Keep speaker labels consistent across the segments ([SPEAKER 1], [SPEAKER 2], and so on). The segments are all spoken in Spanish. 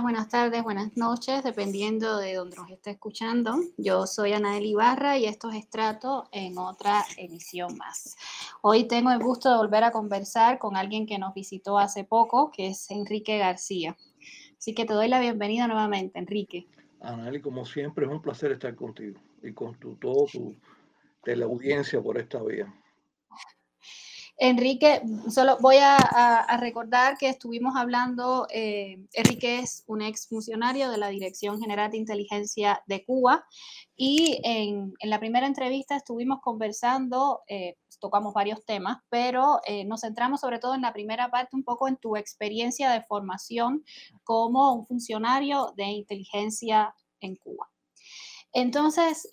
[SPEAKER 1] buenas tardes, buenas noches, dependiendo de donde nos esté escuchando. Yo soy Anael Ibarra y esto es Estrato en otra edición más. Hoy tengo el gusto de volver a conversar con alguien que nos visitó hace poco, que es Enrique García. Así que te doy la bienvenida nuevamente, Enrique.
[SPEAKER 2] Anael, como siempre, es un placer estar contigo y con tu, todo tu teleaudiencia por esta vía.
[SPEAKER 1] Enrique, solo voy a, recordar que estuvimos hablando, eh, Enrique es un ex funcionario de la Dirección General de Inteligencia de Cuba y en, la primera entrevista estuvimos conversando, eh, tocamos varios temas, pero eh, nos centramos sobre todo en la primera parte un poco en tu experiencia de formación como un funcionario de inteligencia en Cuba. Entonces,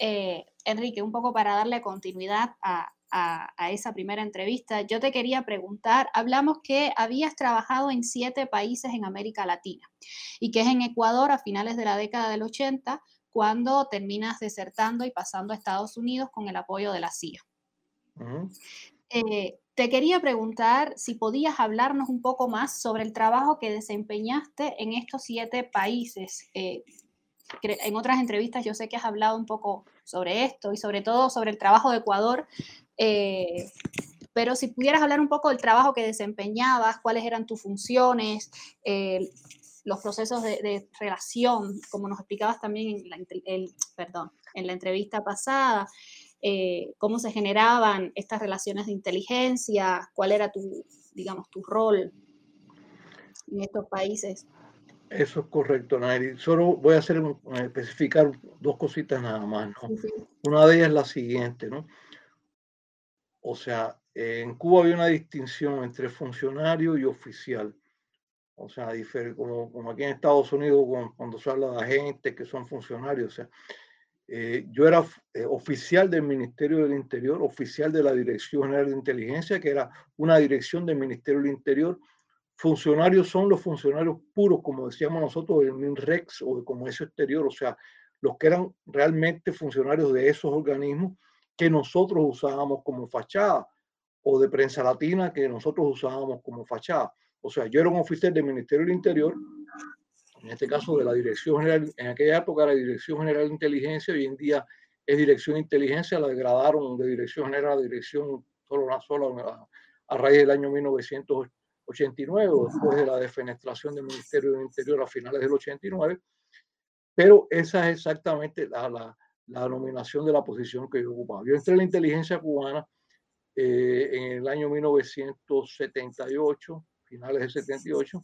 [SPEAKER 1] Enrique, un poco para darle continuidad a, a, esa primera entrevista, yo te quería preguntar, hablamos que habías trabajado en siete países en América Latina y que es en Ecuador a finales de la década del 80 cuando terminas desertando y pasando a Estados Unidos con el apoyo de la CIA. Eh, te quería preguntar si podías hablarnos un poco más sobre el trabajo que desempeñaste en estos siete países. Eh, en otras entrevistas yo sé que has hablado un poco sobre esto y sobre todo sobre el trabajo de Ecuador, eh, pero si pudieras hablar un poco del trabajo que desempeñabas, cuáles eran tus funciones, eh, los procesos de, relación, como nos explicabas también en la, perdón, en la entrevista pasada, eh, cómo se generaban estas relaciones de inteligencia, cuál era tu, digamos, tu rol en estos países.
[SPEAKER 2] Eso es correcto, Nairi. Solo voy a hacer especificar dos cositas nada más. ¿no? Una de ellas es la siguiente, ¿no? O sea, en Cuba había una distinción entre funcionario y oficial. O sea, como, como aquí en Estados Unidos, cuando, se habla de agentes que son funcionarios, o sea, eh, yo era eh, oficial del Ministerio del Interior, oficial de la Dirección General de Inteligencia, que era una dirección del Ministerio del Interior. Funcionarios son los funcionarios puros, como decíamos nosotros, del MINREX o de Comercio Exterior, o sea, los que eran realmente funcionarios de esos organismos que nosotros usábamos como fachada o de prensa latina que nosotros usábamos como fachada. O sea, yo era un oficial del Ministerio del Interior, en este caso de la Dirección General, en aquella época era Dirección General de Inteligencia, hoy en día es Dirección de Inteligencia, la degradaron de Dirección General a Dirección solo una sola a, raíz del año 1989, después de la defenestración del Ministerio del Interior a finales del 89. Pero esa es exactamente la la nominación de la posición que yo ocupaba. Yo entré en la inteligencia cubana eh, en el año 1978, finales del 78.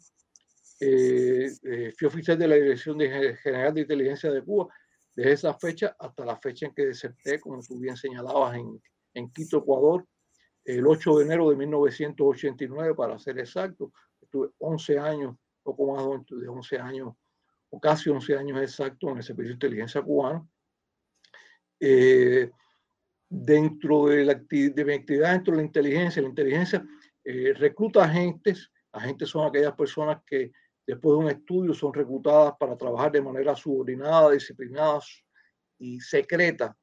[SPEAKER 2] Eh, eh, fui oficial de la Dirección General de Inteligencia de Cuba desde esa fecha hasta la fecha en que deserté, como tú bien señalabas, en, en Quito, Ecuador, el 8 de enero de 1989, para ser exacto. Estuve 11 años, poco más de 11 años, o casi 11 años exactos en el Servicio de Inteligencia cubano. Eh, dentro de, la de mi actividad, dentro de la inteligencia, la inteligencia eh, recluta agentes, agentes son aquellas personas que después de un estudio son reclutadas para trabajar de manera subordinada, disciplinada y secreta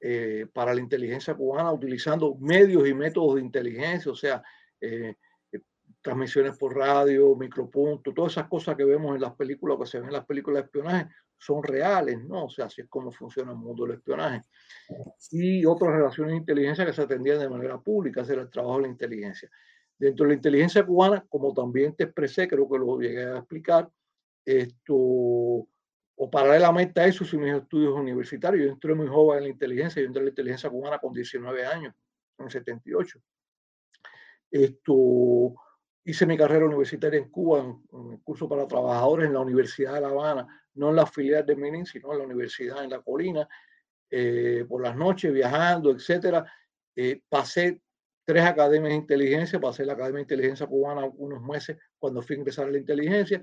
[SPEAKER 2] eh, para la inteligencia cubana, utilizando medios y métodos de inteligencia, o sea, transmisiones por radio, micropunto, todas esas cosas que vemos en las películas, que se ven en las películas de espionaje, son reales, ¿no? O sea, así es como funciona el mundo del espionaje. Y otras relaciones de inteligencia que se atendían de manera pública, hacer el trabajo de la inteligencia. Dentro de la inteligencia cubana, como también te expresé, creo que lo llegué a explicar, esto, o paralelamente a eso, si mis estudios universitarios, yo entré muy joven en la inteligencia, yo entré en la inteligencia cubana con 19 años, en el 78. Esto, hice mi carrera universitaria en Cuba, en, un curso para trabajadores en la Universidad de La Habana, no en la filial de Menin, sino en la universidad en la colina, eh, por las noches viajando, etcétera. Eh, pasé tres academias de inteligencia, pasé la Academia de Inteligencia Cubana unos meses cuando fui a ingresar a la inteligencia,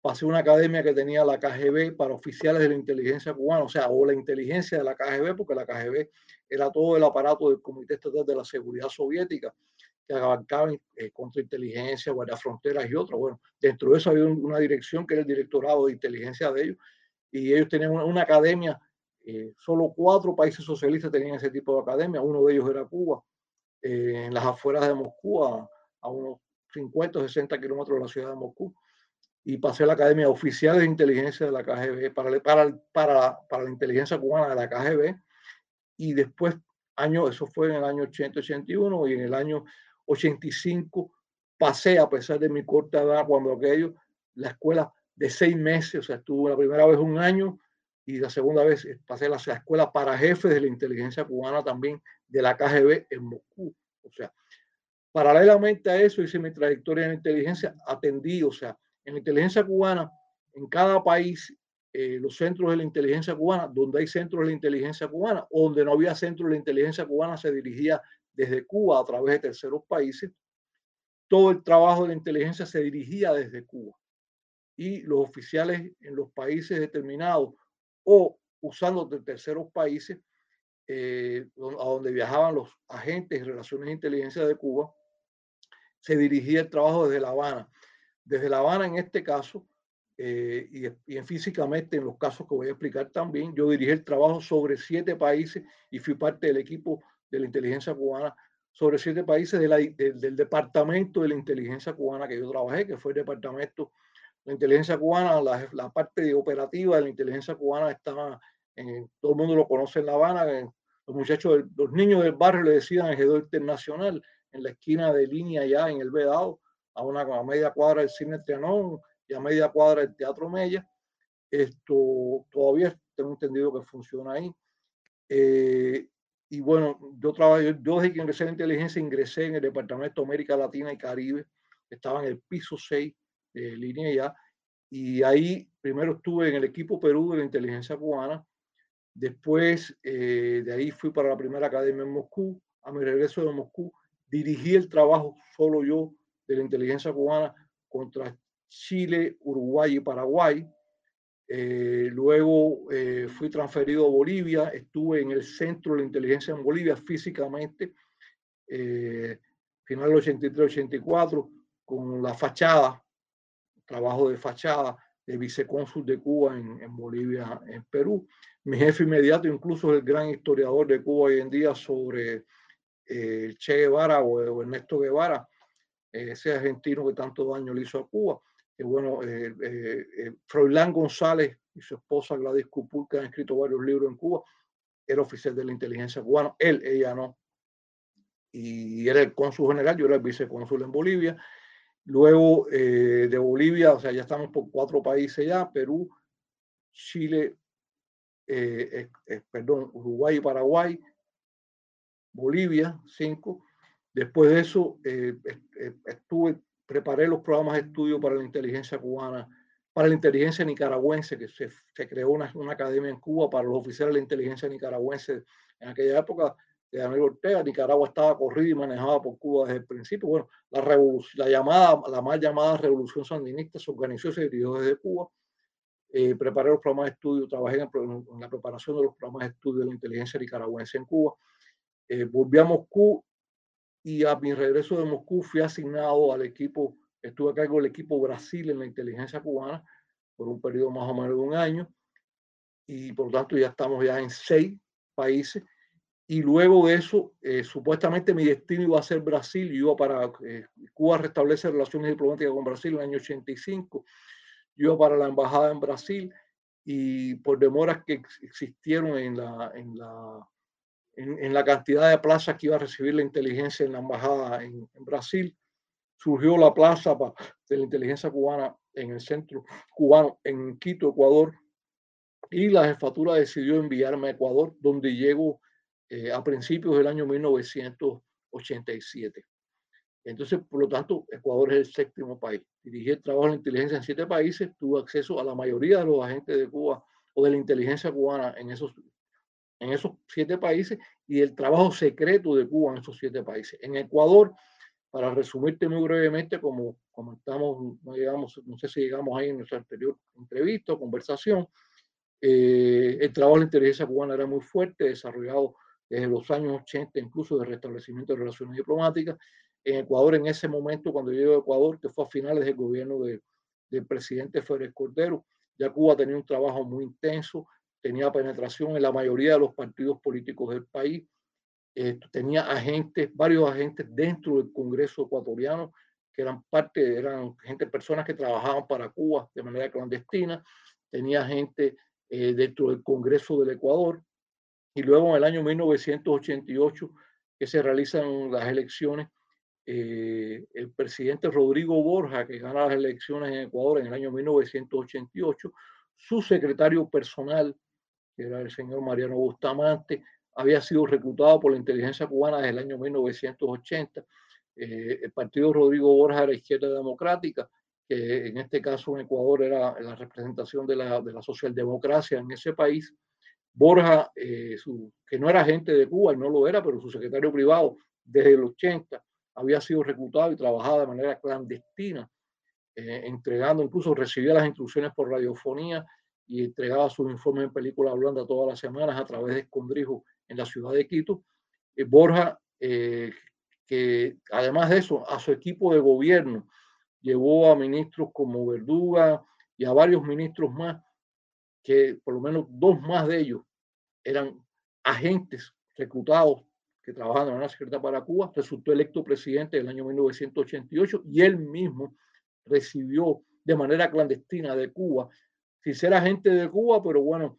[SPEAKER 2] pasé una academia que tenía la KGB para oficiales de la inteligencia cubana, o sea, o la inteligencia de la KGB, porque la KGB era todo el aparato del Comité Estatal de la Seguridad Soviética que abarcaban eh, contrainteligencia, guardia fronteras y otros. Bueno, dentro de eso había una dirección que era el directorado de inteligencia de ellos y ellos tenían una, academia, eh, solo cuatro países socialistas tenían ese tipo de academia, uno de ellos era Cuba, eh, en las afueras de Moscú, a, unos 50 o 60 kilómetros de la ciudad de Moscú. y pasé a la Academia Oficial de Inteligencia de la KGB, para, para, para, para la inteligencia cubana de la KGB, y después, año, eso fue en el año 80-81, y en el año 85 pasé, a pesar de mi corta edad, cuando aquello, la escuela de seis meses, o sea, estuve la primera vez un año y la segunda vez pasé a la escuela para jefes de la inteligencia cubana también de la KGB en Moscú. O sea, paralelamente a eso hice mi trayectoria en inteligencia, atendí, o sea, en la inteligencia cubana, en cada país, eh, los centros de la inteligencia cubana, donde hay centros de la inteligencia cubana, donde no había centros de la inteligencia cubana, se dirigía desde Cuba a través de terceros países. Todo el trabajo de la inteligencia se dirigía desde Cuba. Y los oficiales en los países determinados o usando de terceros países, eh, a donde viajaban los agentes de relaciones de inteligencia de Cuba, se dirigía el trabajo desde La Habana. Desde La Habana, en este caso, eh, y, en físicamente en los casos que voy a explicar también, yo dirigí el trabajo sobre siete países y fui parte del equipo de la inteligencia cubana sobre siete países del departamento de la inteligencia cubana que yo trabajé, que fue el departamento la inteligencia cubana, la, la, parte operativa de la inteligencia cubana estaba, en, todo el mundo lo conoce en La Habana, los muchachos, los niños del barrio le decían el internacional, en la esquina de línea ya en el Vedado, a una a media cuadra del cine Trianón y a media cuadra del Teatro Mella. Esto todavía tengo entendido que funciona ahí. Eh, y bueno, yo trabajé, yo desde que ingresé en inteligencia ingresé en el Departamento de América Latina y Caribe, estaba en el piso 6 de línea ya, y ahí primero estuve en el equipo Perú de la inteligencia cubana, después eh, de ahí fui para la primera academia en Moscú, a mi regreso de Moscú dirigí el trabajo solo yo de la inteligencia cubana contra Chile, Uruguay y Paraguay. Eh, luego eh, fui transferido a Bolivia, estuve en el centro de la inteligencia en Bolivia físicamente, final del 83-84, con la fachada trabajo de fachada de vicecónsul de Cuba en, Bolivia, en Perú. Mi jefe inmediato incluso el gran historiador de Cuba hoy en día sobre eh, Che Guevara o, Ernesto Guevara, ese argentino que tanto daño le hizo a Cuba. Que bueno, eh, eh, Froilán González y su esposa Gladys Cupul, que han escrito varios libros en Cuba, era oficial de la inteligencia cubana, él, ella no. Y era el cónsul general, yo era el vicecónsul en Bolivia Luego eh, de Bolivia, o sea, ya estamos por cuatro países ya, Perú, Chile, eh, perdón, Uruguay y Paraguay, Bolivia, cinco. Después de eso, eh, estuve, preparé los programas de estudio para la inteligencia cubana, para la inteligencia nicaragüense, que se, se creó una, una, academia en Cuba para los oficiales de la inteligencia nicaragüense en aquella época de Daniel Ortega, Nicaragua estaba corrida y manejada por Cuba desde el principio. Bueno, la, la, llamada, la mal llamada revolución sandinista se organizó y se dirigió desde Cuba. Eh, preparé los programas de estudio, trabajé en, la preparación de los programas de estudio de la inteligencia nicaragüense en Cuba. Eh, volví a Moscú y a mi regreso de Moscú fui asignado al equipo, estuve a cargo del equipo Brasil en la inteligencia cubana por un periodo más o menos de un año y por lo tanto ya estamos ya en seis países y luego de eso, eh, supuestamente mi destino iba a ser Brasil, yo iba para eh, Cuba restablece relaciones diplomáticas con Brasil en el año 85, yo iba para la embajada en Brasil y por demoras que existieron en la, en la, en, la cantidad de plazas que iba a recibir la inteligencia en la embajada en, en Brasil, surgió la plaza de la inteligencia cubana en el centro cubano en Quito, Ecuador, y la jefatura decidió enviarme a Ecuador, donde llego eh, a principios del año 1987. Entonces, por lo tanto, Ecuador es el séptimo país. Dirigí el trabajo de inteligencia en siete países, tuve acceso a la mayoría de los agentes de Cuba o de la inteligencia cubana en esos, en esos siete países y el trabajo secreto de Cuba en esos siete países. En Ecuador, para resumirte muy brevemente, como comentamos, no, llegamos, no sé si llegamos ahí en nuestra anterior entrevista o conversación, eh, el trabajo de la inteligencia cubana era muy fuerte, desarrollado desde los años 80, incluso de restablecimiento de relaciones diplomáticas. En Ecuador, en ese momento, cuando yo a Ecuador, que fue a finales del gobierno de, del presidente Férez Cordero, ya Cuba tenía un trabajo muy intenso, tenía penetración en la mayoría de los partidos políticos del país, tenía agentes, varios agentes dentro del Congreso ecuatoriano que eran parte, eran gente, personas que trabajaban para Cuba de manera clandestina, tenía gente eh, dentro del Congreso del Ecuador, y luego en el año 1988 que se realizan las elecciones, eh, el presidente Rodrigo Borja, que gana las elecciones en Ecuador en el año 1988, su secretario personal, que era el señor Mariano Bustamante, había sido reclutado por la inteligencia cubana desde el año 1980. Eh, el partido Rodrigo Borja era izquierda democrática, que en este caso en Ecuador era la representación de la, de la socialdemocracia en ese país. Borja, eh, que no era agente de Cuba, no lo era, pero su secretario privado desde el 80 había sido reclutado y trabajaba de manera clandestina, eh, entregando, incluso recibía las instrucciones por radiofonía y entregaba sus informes en película blanda todas las semanas a través de Escondrijo en la ciudad de Quito. Eh, Borja, que además de eso, a su equipo de gobierno llevó a ministros como Verduga y a varios ministros más que por lo menos dos más de ellos eran agentes reclutados que trabajaban en una secreta para Cuba, resultó electo presidente en el año 1988 y él mismo recibió de manera clandestina de Cuba, sin ser agente de Cuba, pero bueno,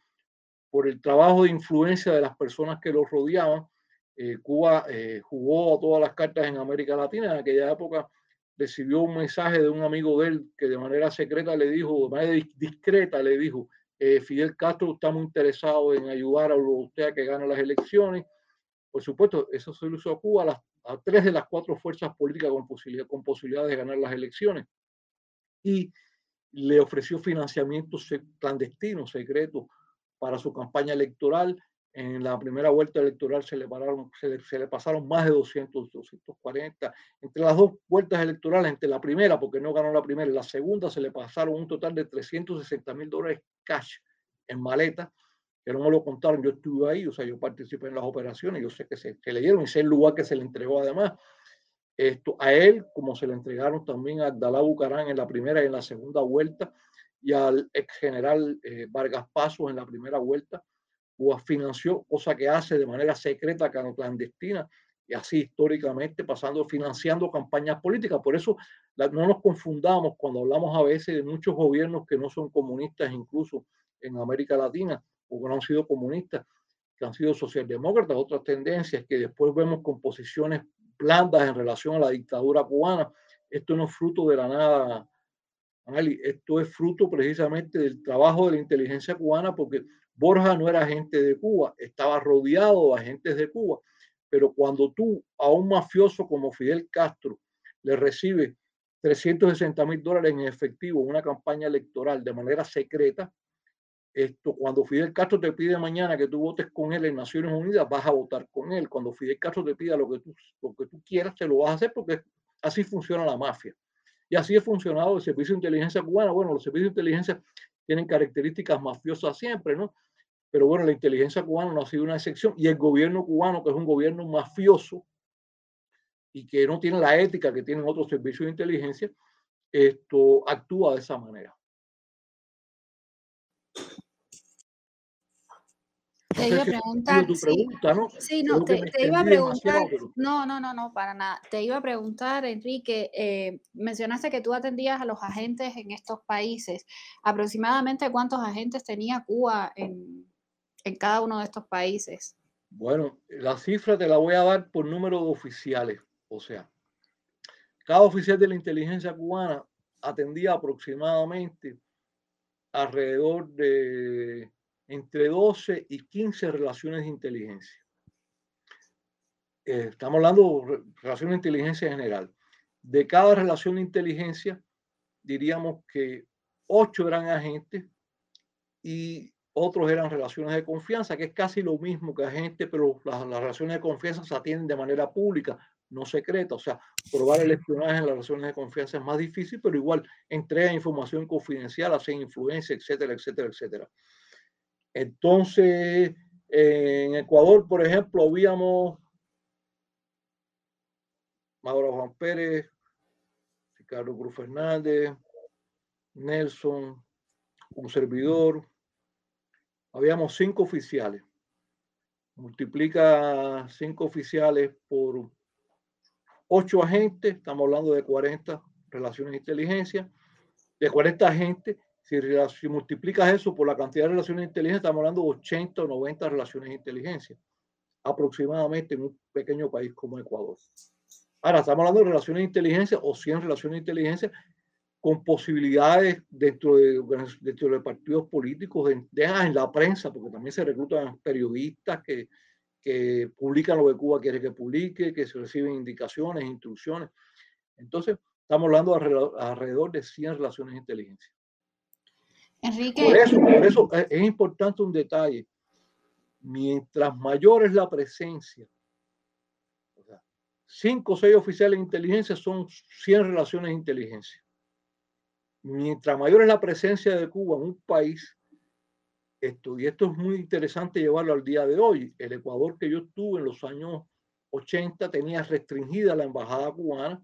[SPEAKER 2] por el trabajo de influencia de las personas que lo rodeaban, eh, Cuba eh, jugó todas las cartas en América Latina. En aquella época recibió un mensaje de un amigo de él que de manera secreta le dijo, de manera discreta le dijo, eh, Fidel Castro está muy interesado en ayudar a usted a que gane las elecciones. Por supuesto, eso se lo hizo a Cuba a, tres de las cuatro fuerzas políticas con, con posibilidades de ganar las elecciones. Y le ofreció financiamiento clandestino, secreto, para su campaña electoral en la primera vuelta electoral se le, pararon, se le, pasaron más de 200, 240. Entre las dos vueltas electorales, entre la primera, porque no ganó la primera, y la segunda se le pasaron un total de 360 mil dólares cash en maleta, que no me lo contaron, yo estuve ahí, o sea, yo participé en las operaciones, yo sé que se, le dieron y sé el lugar que se le entregó además. Esto, a él, como se le entregaron también a Abdalá Bucarán en la primera y en la segunda vuelta, y al ex general eh, Vargas Pasos en la primera vuelta, Cuba financió, cosa que hace de manera secreta, clandestina, y así históricamente pasando financiando campañas políticas. Por eso no nos confundamos cuando hablamos a veces de muchos gobiernos que no son comunistas, incluso en América Latina, o que no han sido comunistas, que han sido socialdemócratas, otras tendencias que después vemos con posiciones blandas en relación a la dictadura cubana. Esto no es fruto de la nada, esto es fruto precisamente del trabajo de la inteligencia cubana, porque Borja no era agente de Cuba, estaba rodeado de agentes de Cuba, pero cuando tú a un mafioso como Fidel Castro le recibes 360 mil dólares en efectivo en una campaña electoral de manera secreta, esto, cuando Fidel Castro te pide mañana que tú votes con él en Naciones Unidas, vas a votar con él. Cuando Fidel Castro te pida lo que tú, lo que tú quieras, te lo vas a hacer porque así funciona la mafia. Y así ha funcionado el servicio de inteligencia cubana. Bueno, los servicios de inteligencia tienen características mafiosas siempre, ¿no? Pero bueno, la inteligencia cubana no ha sido una excepción y el gobierno cubano, que es un gobierno mafioso y que no tiene la ética que tienen otros servicios de inteligencia, esto actúa de esa manera.
[SPEAKER 1] Te iba a preguntar. ¿no? Sí, no, te, iba a preguntar. No, no, no, no, para nada. Te iba a preguntar, Enrique, eh, mencionaste que tú atendías a los agentes en estos países. ¿Aproximadamente cuántos agentes tenía Cuba en, en cada uno de estos países?
[SPEAKER 2] Bueno, la cifra te la voy a dar por número de oficiales. O sea, cada oficial de la inteligencia cubana atendía aproximadamente alrededor de entre 12 y 15 relaciones de inteligencia. Eh, estamos hablando de relaciones de inteligencia en general. De cada relación de inteligencia, diríamos que 8 eran agentes y otros eran relaciones de confianza, que es casi lo mismo que agentes, pero las, las relaciones de confianza se atienden de manera pública, no secreta. O sea, probar el espionaje en las relaciones de confianza es más difícil, pero igual entrega información confidencial, hace influencia, etcétera, etcétera, etcétera. Entonces, en Ecuador, por ejemplo, habíamos Mauro Juan Pérez, Ricardo Cruz Fernández, Nelson, un servidor. Habíamos cinco oficiales. Multiplica cinco oficiales por 8 agentes, estamos hablando de 40 relaciones de inteligencia, de 40 agentes, si, si multiplicas eso por la cantidad de relaciones de inteligencia, estamos hablando de 80 o 90 relaciones de inteligencia, aproximadamente en un pequeño país como Ecuador. Ahora, estamos hablando de relaciones de inteligencia o 100 relaciones de inteligencia con posibilidades dentro de, dentro de partidos políticos, de, en la prensa, porque también se reclutan periodistas que, que publican lo que Cuba quiere que publique, que se reciben indicaciones, instrucciones. Entonces, estamos hablando de alrededor de 100 relaciones de inteligencia. Enrique. Por eso, por eso es importante un detalle. Mientras mayor es la presencia, cinco o seis oficiales de inteligencia son 100 relaciones de inteligencia. Mientras mayor es la presencia de Cuba en un país, esto, y esto es muy interesante llevarlo al día de hoy. El Ecuador que yo estuve en los años 80 tenía restringida la embajada cubana,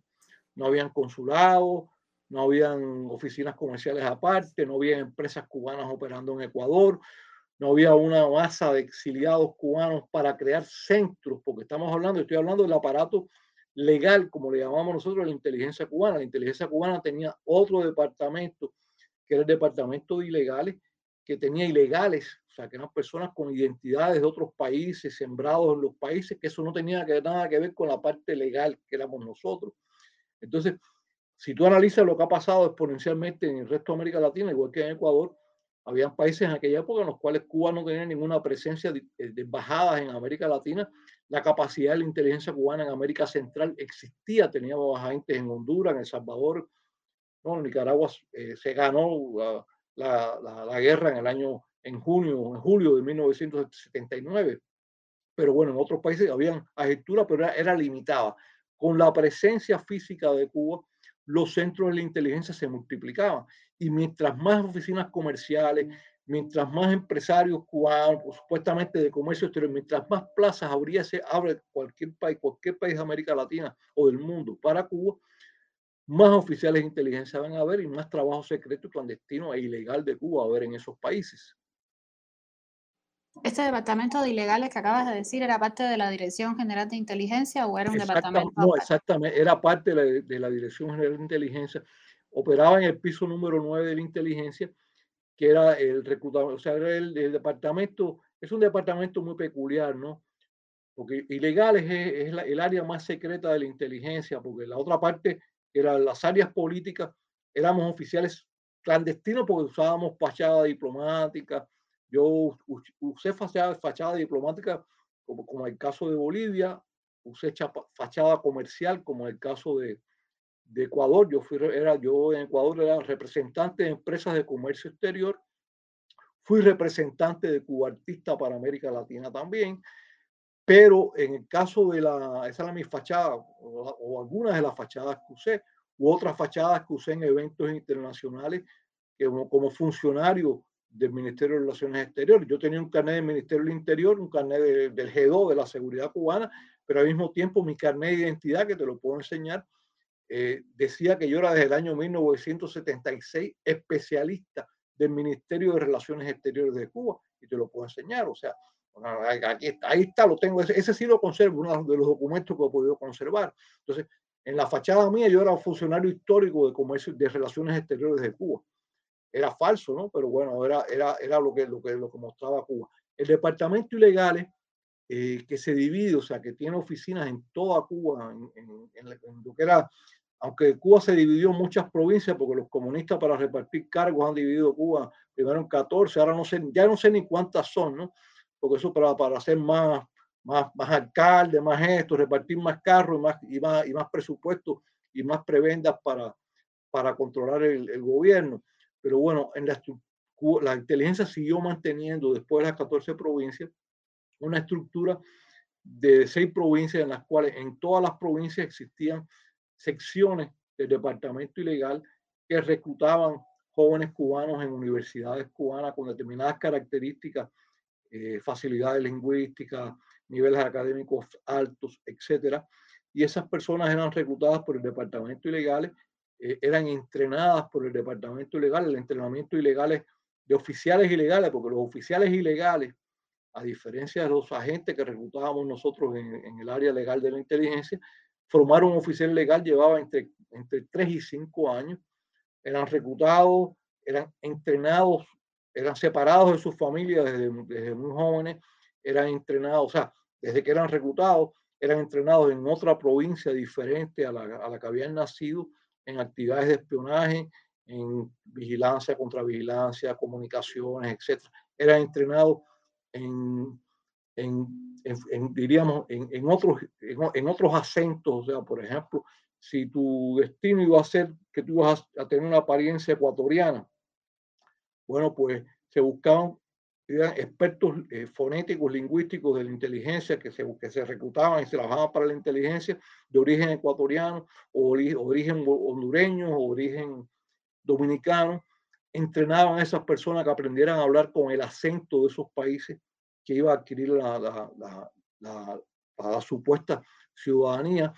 [SPEAKER 2] no habían consulados, no habían oficinas comerciales aparte, no había empresas cubanas operando en Ecuador, no había una masa de exiliados cubanos para crear centros, porque estamos hablando, estoy hablando del aparato legal, como le llamamos nosotros, la inteligencia cubana. La inteligencia cubana tenía otro departamento, que era el departamento de ilegales, que tenía ilegales, o sea, que eran personas con identidades de otros países, sembrados en los países, que eso no tenía nada que ver con la parte legal que éramos nosotros. Entonces, si tú analizas lo que ha pasado exponencialmente en el resto de América Latina, igual que en Ecuador, había países en aquella época en los cuales Cuba no tenía ninguna presencia de, de embajadas en América Latina. La capacidad de la inteligencia cubana en América Central existía, teníamos agentes en Honduras, en El Salvador, ¿no? en Nicaragua eh, se ganó la, la, guerra en el año, en junio, en julio de 1979. Pero bueno, en otros países habían agentura, pero era, limitada. Con la presencia física de Cuba, los centros de la inteligencia se multiplicaban. Y mientras más oficinas comerciales, mientras más empresarios cubanos, supuestamente de comercio exterior, mientras más plazas habría, se abre cualquier país, cualquier país de América Latina o del mundo para Cuba, más oficiales de inteligencia van a haber y más trabajo secreto, clandestino e ilegal de Cuba a haber en esos países.
[SPEAKER 1] ¿Este departamento de ilegales que acabas de decir era parte de la Dirección General de Inteligencia o era un departamento? No,
[SPEAKER 2] exactamente, era parte de la, Dirección General de Inteligencia. Operaba en el piso número 9 de la inteligencia, que era el reclutador, o sea, era el, departamento, es un departamento muy peculiar, ¿no? Porque ilegales es, el área más secreta de la inteligencia, porque la otra parte eran las áreas políticas, éramos oficiales clandestinos porque usábamos fachada diplomática. Yo usé fachada, fachada diplomática como, como el caso de Bolivia, usé fachada comercial como el caso de, de Ecuador. Yo, fui, era, yo en Ecuador era representante de empresas de comercio exterior. Fui representante de Cuba Artista para América Latina también. Pero en el caso de la, esa era mi fachada, o, algunas de las fachadas que usé, u otras fachadas que usé en eventos internacionales que como, funcionario del Ministerio de Relaciones Exteriores. Yo tenía un carnet del Ministerio del Interior, un carnet del G2 de la seguridad cubana, pero al mismo tiempo mi carnet de identidad, que te lo puedo enseñar, eh, decía que yo era desde el año 1976 especialista del Ministerio de Relaciones Exteriores de Cuba, y te lo puedo enseñar. O sea, Aquí está, ahí está, lo tengo. Ese, sí lo conservo, uno de los documentos que he podido conservar. Entonces, en la fachada mía yo era funcionario histórico de comercio, de relaciones exteriores de Cuba. Era falso, ¿no? Pero bueno, era, era, era lo, que, lo, que, lo que mostraba Cuba. El departamento ilegales, eh, que se divide, o sea, que tiene oficinas en toda Cuba, en, en, lo que era, aunque Cuba se dividió en muchas provincias, porque los comunistas para repartir cargos han dividido Cuba primero en 14, ahora no sé, ya no sé ni cuántas son, ¿no? porque eso para, para hacer más, más, más alcalde, más esto, repartir más carros y más, y más, y más presupuesto y más prebendas para, para controlar el, el gobierno. Pero bueno, en la, la inteligencia siguió manteniendo después de las 14 provincias una estructura de seis provincias en las cuales en todas las provincias existían secciones del departamento ilegal que reclutaban jóvenes cubanos en universidades cubanas con determinadas características eh, facilidades lingüísticas, niveles académicos altos, etcétera. Y esas personas eran reclutadas por el departamento ilegal, eh, eran entrenadas por el departamento ilegal, el entrenamiento ilegal de oficiales ilegales, porque los oficiales ilegales, a diferencia de los agentes que reclutábamos nosotros en, en el área legal de la inteligencia, formar un oficial legal llevaba entre, entre 3 y 5 años. Eran reclutados, eran entrenados, eran separados de sus familias desde, desde muy jóvenes, eran entrenados, o sea, desde que eran reclutados, eran entrenados en otra provincia diferente a la, a la que habían nacido, en actividades de espionaje, en vigilancia, contravigilancia, comunicaciones, etc. Eran entrenados en, en, en, diríamos, en, otros, en, otros acentos. O sea, por ejemplo, si tu destino iba a ser que tú ibas a, tener una apariencia ecuatoriana, bueno, pues se buscaban eran expertos eh, fonéticos, lingüísticos de la inteligencia que se, que se reclutaban y se trabajaban para la inteligencia de origen ecuatoriano o origen hondureño o origen dominicano, entrenaban a esas personas que aprendieran a hablar con el acento de esos países que iba a adquirir la, la, la, la supuesta ciudadanía.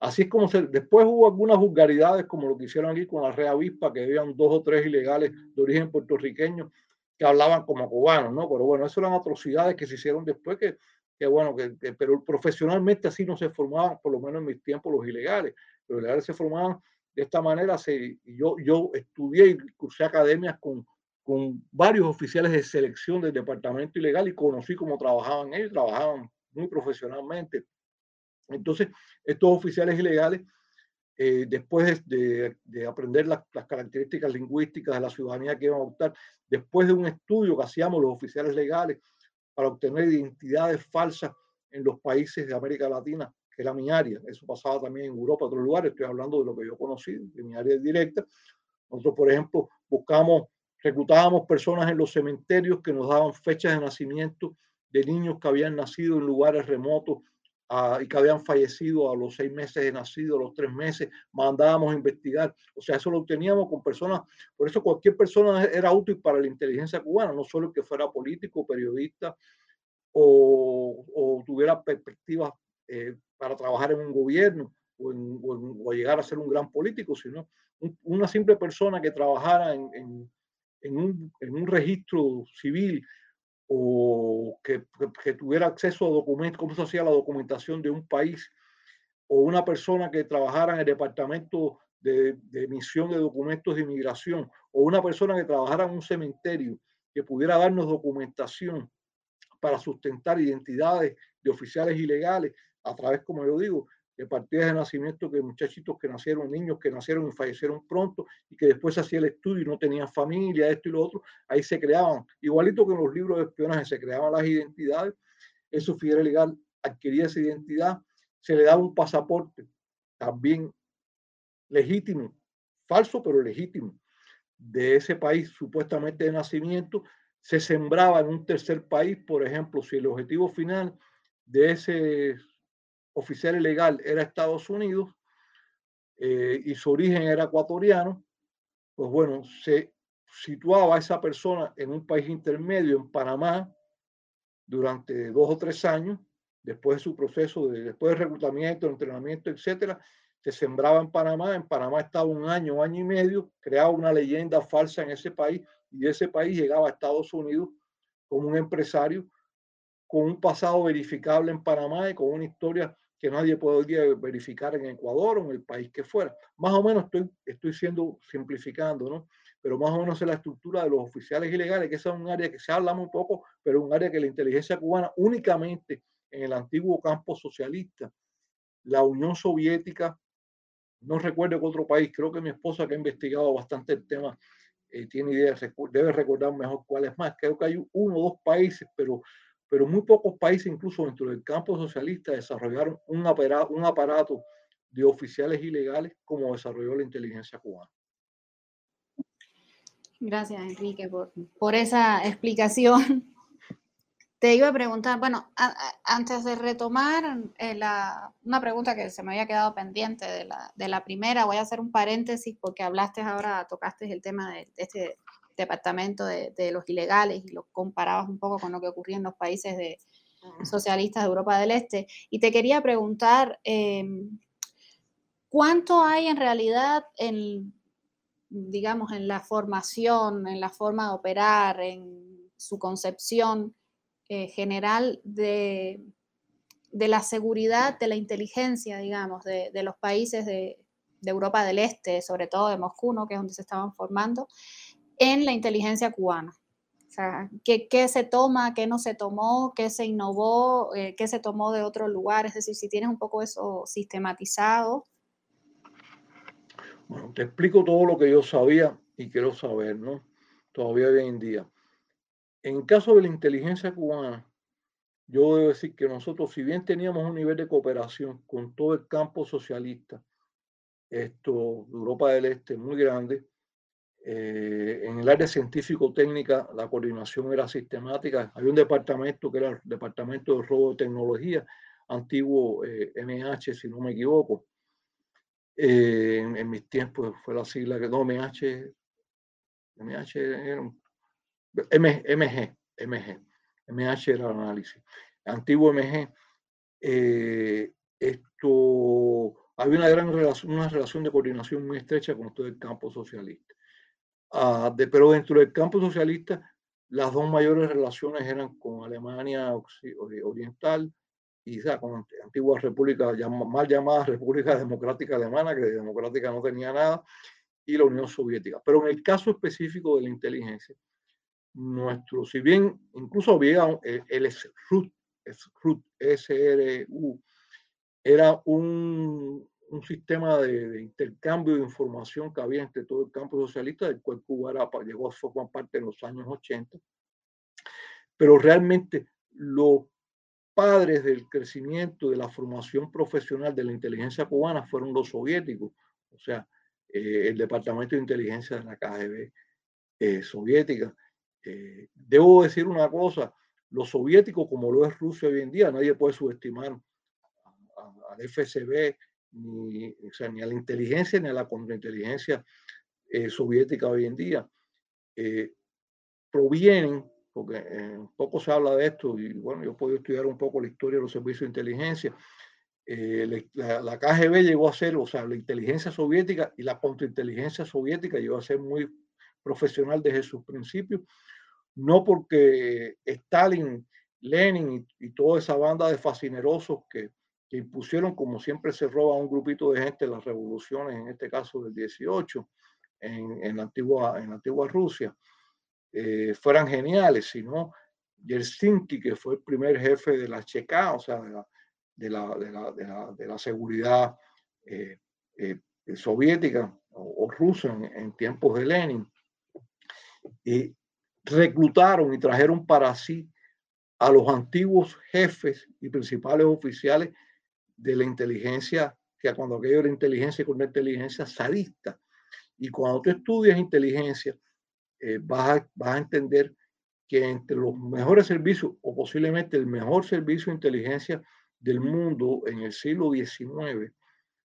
[SPEAKER 2] Así es como se, después hubo algunas vulgaridades, como lo que hicieron aquí con la Rea Avispa, que habían dos o tres ilegales de origen puertorriqueño que hablaban como cubanos, ¿no? Pero bueno, eso eran atrocidades que se hicieron después, que, que bueno, que, pero profesionalmente así no se formaban, por lo menos en mis tiempos, los ilegales. Los ilegales se formaban de esta manera. Se, yo, yo estudié y cursé academias con, con varios oficiales de selección del departamento ilegal y conocí cómo trabajaban ellos, trabajaban muy profesionalmente. Entonces, estos oficiales ilegales eh, después de, aprender las, características lingüísticas de la ciudadanía que iban a adoptar, después de un estudio que hacíamos los oficiales legales para obtener identidades falsas en los países de América Latina, que era mi área, eso pasaba también en Europa, otros lugares, estoy hablando de lo que yo conocí, de mi área directa. Nosotros, por ejemplo, buscamos, reclutábamos personas en los cementerios que nos daban fechas de nacimiento de niños que habían nacido en lugares remotos y que habían fallecido a los seis meses de nacido, a los tres meses, mandábamos a investigar. O sea, eso lo teníamos con personas, por eso cualquier persona era útil para la inteligencia cubana, no solo que fuera político, periodista o, o tuviera perspectivas eh, para trabajar en un gobierno o, en, o, llegar a ser un gran político, sino una simple persona que trabajara en, en, en un, un registro civil o que, tuviera acceso a documentos, cómo se hacía la documentación de un país, o una persona que trabajara en el departamento de, de, emisión de documentos de inmigración, o una persona que trabajara en un cementerio, que pudiera darnos documentación para sustentar identidades de oficiales ilegales a través, como yo digo, de partidas de nacimiento que muchachitos que nacieron, niños que nacieron y fallecieron pronto y que después hacía el estudio y no tenían familia, esto y lo otro, ahí se creaban, igualito que en los libros de espionaje se creaban las identidades, eso oficial legal adquiría esa identidad, se le daba un pasaporte también legítimo, falso pero legítimo, de ese país supuestamente de nacimiento, se sembraba en un tercer país, por ejemplo, si el objetivo final de ese oficial ilegal era Estados Unidos eh, y su origen era ecuatoriano, pues bueno, se situaba esa persona en un país intermedio, en Panamá, durante dos o tres años, después de su proceso, de, después de reclutamiento, entrenamiento, etcétera, se sembraba en Panamá, en Panamá estaba un año, año y medio, creaba una leyenda falsa en ese país y ese país llegaba a Estados Unidos como un empresario con un pasado verificable en Panamá y con una historia que nadie podría verificar en Ecuador o en el país que fuera. Más o menos estoy, estoy siendo simplificando, ¿no? Pero más o menos es la estructura de los oficiales ilegales, que es un área que se habla muy poco, pero un área que la inteligencia cubana únicamente en el antiguo campo socialista, la Unión Soviética, no recuerdo qué otro país, creo que mi esposa que ha investigado bastante el tema eh, tiene idea, debe recordar mejor cuál es más. Creo que hay uno o dos países, pero pero muy pocos países, incluso dentro del campo socialista, desarrollaron un aparato, de oficiales ilegales como desarrolló la inteligencia cubana.
[SPEAKER 1] Gracias, Enrique, por, esa explicación. Te iba a preguntar, bueno, antes de retomar eh, la, una pregunta que se me había quedado pendiente de la, de la, primera, voy a hacer un paréntesis porque hablaste ahora, tocaste el tema de este departamento de, los ilegales y lo comparabas un poco con lo que ocurría en los países de, socialistas de Europa del Este. Y te quería preguntar, em, ¿cuánto hay en realidad en, digamos, en la formación, en la forma de operar, en su concepción eh, general de de la seguridad, de la inteligencia, digamos, de, los países de, Europa del Este, sobre todo de Moscú, que es donde se estaban formando, en la inteligencia cubana. O sea, ¿qué, se toma, qué no se tomó, qué se innovó, eh, qué se tomó de otro lugar? Es decir, si tienes un poco eso sistematizado.
[SPEAKER 2] Bueno, te explico todo lo que yo sabía y quiero saber, ¿no? Todavía hoy en día. En caso de la inteligencia cubana, yo debo decir que nosotros, si bien teníamos un nivel de cooperación con todo el campo socialista, esto, Europa del Este, muy grande, eh, en el área científico-técnica la coordinación era sistemática. Había un departamento que era el Departamento de Robo de Tecnología, antiguo MH, eh, si no me equivoco. Eh, en, mis tiempos fue la sigla que no, MH, MH era MG, MG. MH era el análisis. Antiguo MG, eh, esto, había una gran relación, una relación de coordinación muy estrecha con todo el campo socialista. Ah, de, pero dentro del campo socialista, las dos mayores relaciones eran con Alemania Oriental y con la antigua república, mal llamada República Democrática Alemana, que de democrática no tenía nada, y la Unión Soviética. Pero en el caso específico de la inteligencia, nuestro, si bien incluso había el, el SRU, era un, un sistema de, intercambio de información que había entre todo el campo socialista, del cual Cuba llegó a formar parte en los años 80. Pero realmente los padres del crecimiento, de la formación profesional de la inteligencia cubana fueron los soviéticos, o sea, eh, el Departamento de Inteligencia de la KGB eh, soviética, eh, debo decir una cosa, los soviéticos, como lo es Rusia hoy en día, nadie puede subestimar al FSB, ni, ni a la inteligencia, ni a la contrainteligencia eh, soviética hoy en día. Eh, provienen, porque poco se habla de esto, y bueno, yo podido estudiar un poco la historia de los servicios de inteligencia. la, la, KGB llegó a ser, o sea, la inteligencia soviética y la contrainteligencia soviética llegó a ser muy profesional desde sus principios no porque Stalin, Lenin y, toda esa banda de fascinerosos que, impusieron, como siempre se roba un grupito de gente las revoluciones, en este caso del 18, en, la, antigua, en la antigua Rusia, eh, fueran geniales, sino Yeltsinki, que fue el primer jefe de la Checa, o sea, de la, de la, seguridad eh, eh, soviética o, rusa en, en, tiempos de Lenin. Y reclutaron y trajeron para sí a los antiguos jefes y principales oficiales de la inteligencia, que cuando aquello era inteligencia con una inteligencia zarista. Y cuando tú estudias inteligencia, eh, vas, a, vas a entender que entre los mejores servicios, o posiblemente el mejor servicio de inteligencia del mundo en el siglo XIX,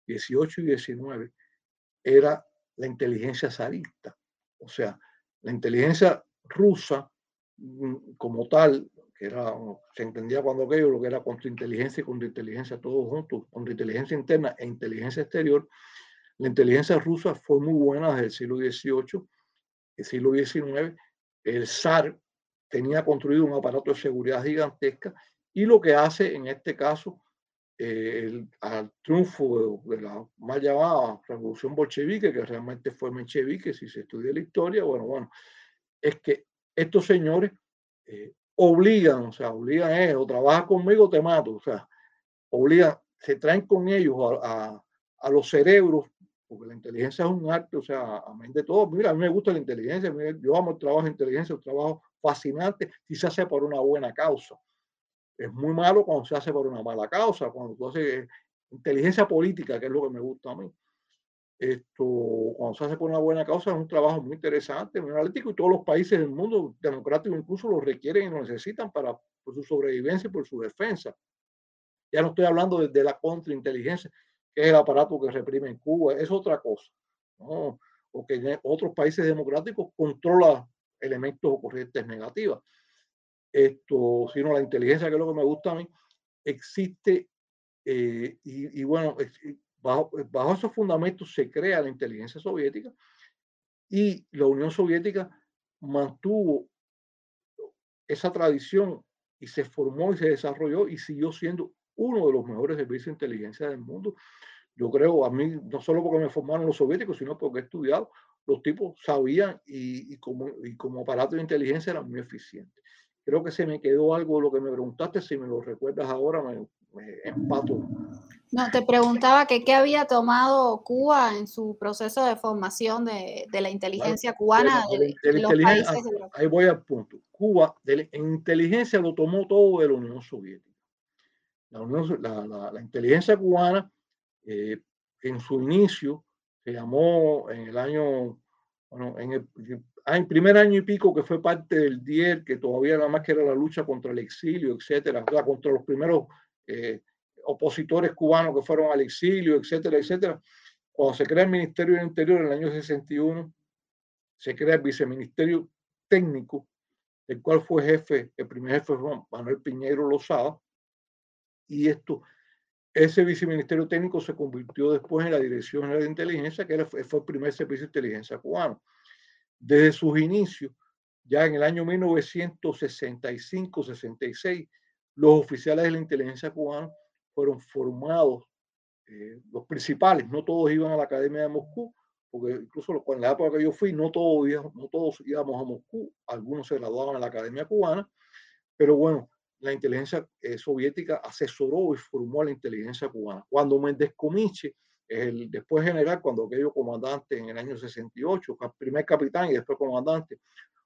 [SPEAKER 2] XVIII y XIX, era la inteligencia zarista. O sea, la inteligencia rusa mm, como tal, que era, se entendía cuando aquello lo que era contrainteligencia y contrainteligencia todos juntos, contrainteligencia interna e inteligencia exterior, la inteligencia rusa fue muy buena desde el siglo XVIII, el siglo XIX, el zar tenía construido un aparato de seguridad gigantesca y lo que hace en este caso eh, el, al triunfo de, la mal llamada revolución bolchevique, que realmente fue menchevique, si se estudia la historia, bueno, bueno, es que estos señores eh, obligan, o sea, obligan a ellos, o trabajas conmigo te mato, o sea, obligan, se traen con ellos a, los cerebros, porque la inteligencia es un arte, o sea, amén de todo, mira, a mí me gusta la inteligencia, yo amo el trabajo de inteligencia, un trabajo fascinante si se hace por una buena causa. Es muy malo cuando se hace por una mala causa, cuando tú haces inteligencia política, que es lo que me gusta a mí esto, cuando se hace por una buena causa, es un trabajo muy interesante, muy analítico, y todos los países del mundo democrático incluso lo requieren y lo necesitan para por su sobrevivencia y por su defensa. Ya no estoy hablando de, la contrainteligencia, que es el aparato que reprime en Cuba, es otra cosa. ¿no? O que en otros países democráticos controla elementos o corrientes negativas. Esto, sino la inteligencia, que es lo que me gusta a mí, existe eh, y, y, bueno, Bajo, esos fundamentos se crea la inteligencia soviética y la Unión Soviética mantuvo esa tradición y se formó y se desarrolló y siguió siendo uno de los mejores servicios de inteligencia del mundo. Yo creo, a mí, no solo porque me formaron los soviéticos, sino porque he estudiado, los tipos sabían y, y, como, y como aparato de inteligencia eran muy eficientes. Creo que se me quedó algo de lo que me preguntaste, si me lo recuerdas ahora, me, empato.
[SPEAKER 1] No, te preguntaba que qué había tomado Cuba en su proceso de formación de, de la inteligencia cubana. De,
[SPEAKER 2] ahí voy al punto. Cuba, en inteligencia lo tomó todo de la Unión Soviética. La, Unión, la, la, la inteligencia cubana, eh, en su inicio, se llamó en el año, bueno, en el, ah, en primer año y pico que fue parte del DIER, que todavía nada más que era la lucha contra el exilio, etcétera, contra los primeros eh, opositores cubanos que fueron al exilio, etcétera, etcétera. Cuando se crea el Ministerio del Interior en el año 61, se crea el Viceministerio Técnico, el cual fue jefe, el primer jefe fue Manuel Piñero Lozada, y esto ese viceministerio técnico se convirtió después en la Dirección General de Inteligencia, que fue el primer servicio de inteligencia cubano. Desde sus inicios, ya en el año 1965-66, los oficiales de la inteligencia cubana fueron formados, eh, los principales, no todos iban a la Academia de Moscú, porque incluso en la época que yo fui, no todos, no todos íbamos a Moscú, algunos se graduaban en la Academia Cubana, pero bueno, la inteligencia eh, soviética asesoró y formó a la inteligencia cubana. Cuando Méndez Comiche, el después general, cuando aquello comandante en el año 68, primer capitán y después comandante,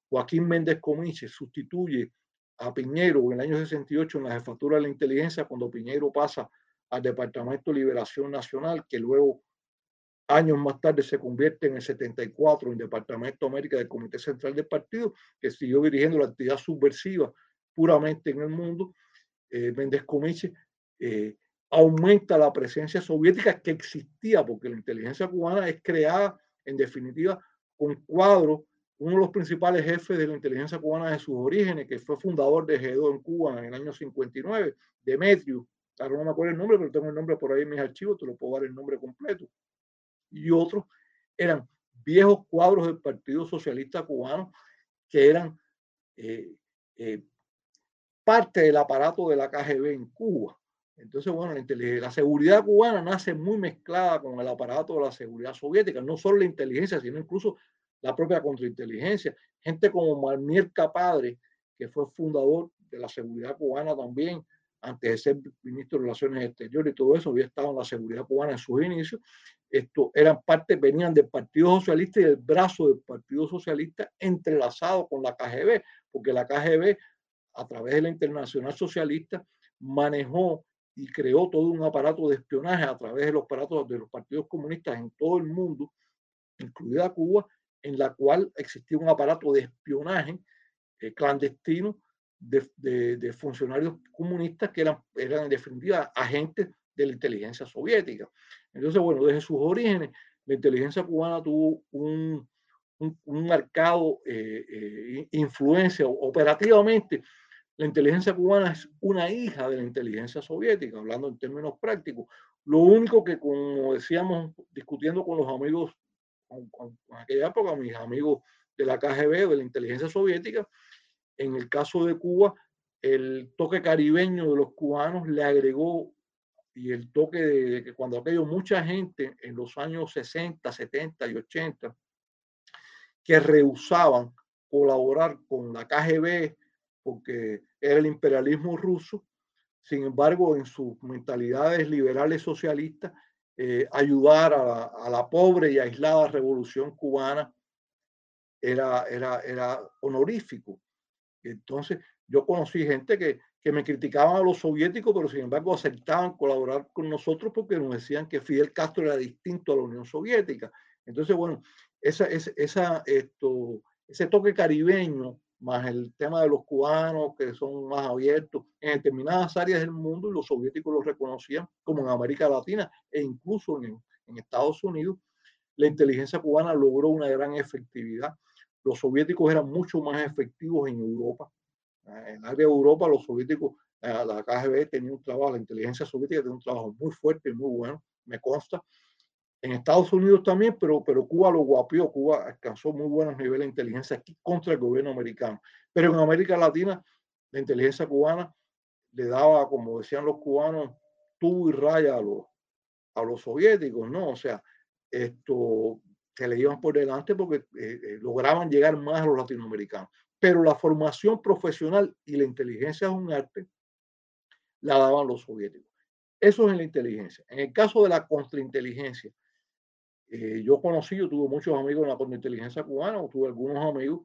[SPEAKER 2] Joaquín Méndez Comiche sustituye a Piñero en el año 68 en la jefatura de la inteligencia, cuando Piñero pasa al Departamento de Liberación Nacional, que luego años más tarde se convierte en el 74 en Departamento de América del Comité Central del Partido, que siguió dirigiendo la actividad subversiva puramente en el mundo, eh, Méndez Comiche eh, aumenta la presencia soviética que existía, porque la inteligencia cubana es creada, en definitiva, con cuadro, uno de los principales jefes de la inteligencia cubana de sus orígenes, que fue fundador de G2 en Cuba en el año 59, Demetrio, claro, no me acuerdo el nombre, pero tengo el nombre por ahí en mis archivos, te lo puedo dar el nombre completo. Y otros eran viejos cuadros del Partido Socialista Cubano que eran eh, eh, parte del aparato de la KGB en Cuba. Entonces, bueno, la, la, seguridad cubana nace muy mezclada con el aparato de la seguridad soviética, no solo la inteligencia, sino incluso la propia contrainteligencia. Gente como Marmier Capadre, que fue fundador de la seguridad cubana también, antes de ser ministro de Relaciones Exteriores y todo eso, había estado en la seguridad cubana en sus inicios. Esto eran parte, venían del Partido Socialista y del brazo del Partido Socialista entrelazado con la KGB, porque la KGB a través de la Internacional Socialista, manejó y creó todo un aparato de espionaje a través de los aparatos de los partidos comunistas en todo el mundo, incluida Cuba, en la cual existía un aparato de espionaje eh, clandestino de, funcionarios comunistas que eran, eran en definitiva agentes de la inteligencia soviética. Entonces, bueno, desde sus orígenes, la inteligencia cubana tuvo un, un, marcado eh, eh, influencia operativamente la inteligencia cubana es una hija de la inteligencia soviética, hablando en términos prácticos. Lo único que, como decíamos, discutiendo con los amigos, con, aquella época, mis amigos de la KGB, de la inteligencia soviética, en el caso de Cuba, el toque caribeño de los cubanos le agregó y el toque de, que cuando aquello mucha gente en los años 60, 70 y 80 que rehusaban colaborar con la KGB porque era el imperialismo ruso. Sin embargo, en sus mentalidades liberales socialistas, eh, ayudar a la, pobre y aislada revolución cubana era, era, era honorífico. Entonces, yo conocí gente que, que me criticaban a los soviéticos, pero sin embargo aceptaban colaborar con nosotros porque nos decían que Fidel Castro era distinto a la Unión Soviética. Entonces, bueno, esa, esa, esto, ese toque caribeño más el tema de los cubanos que son más abiertos en determinadas áreas del mundo y los soviéticos lo reconocían como en América Latina e incluso en, en Estados Unidos, la inteligencia cubana logró una gran efectividad. Los soviéticos eran mucho más efectivos en Europa. En el área de Europa, los soviéticos, eh, la KGB tenía un trabajo, la inteligencia soviética tenía un trabajo muy fuerte y muy bueno, me consta, en Estados Unidos también, pero, pero Cuba lo guapió, Cuba alcanzó muy buenos niveles de inteligencia aquí contra el gobierno americano. Pero en América Latina, la inteligencia cubana le daba, como decían los cubanos, tubo y raya a los, a los soviéticos, ¿no? O sea, esto se le iban por delante porque eh, eh, lograban llegar más a los latinoamericanos. Pero la formación profesional y la inteligencia es un arte, la daban los soviéticos. Eso es en la inteligencia. En el caso de la contrainteligencia, eh, yo conocí, yo tuve muchos amigos en la contrainteligencia cubana, tuve algunos amigos.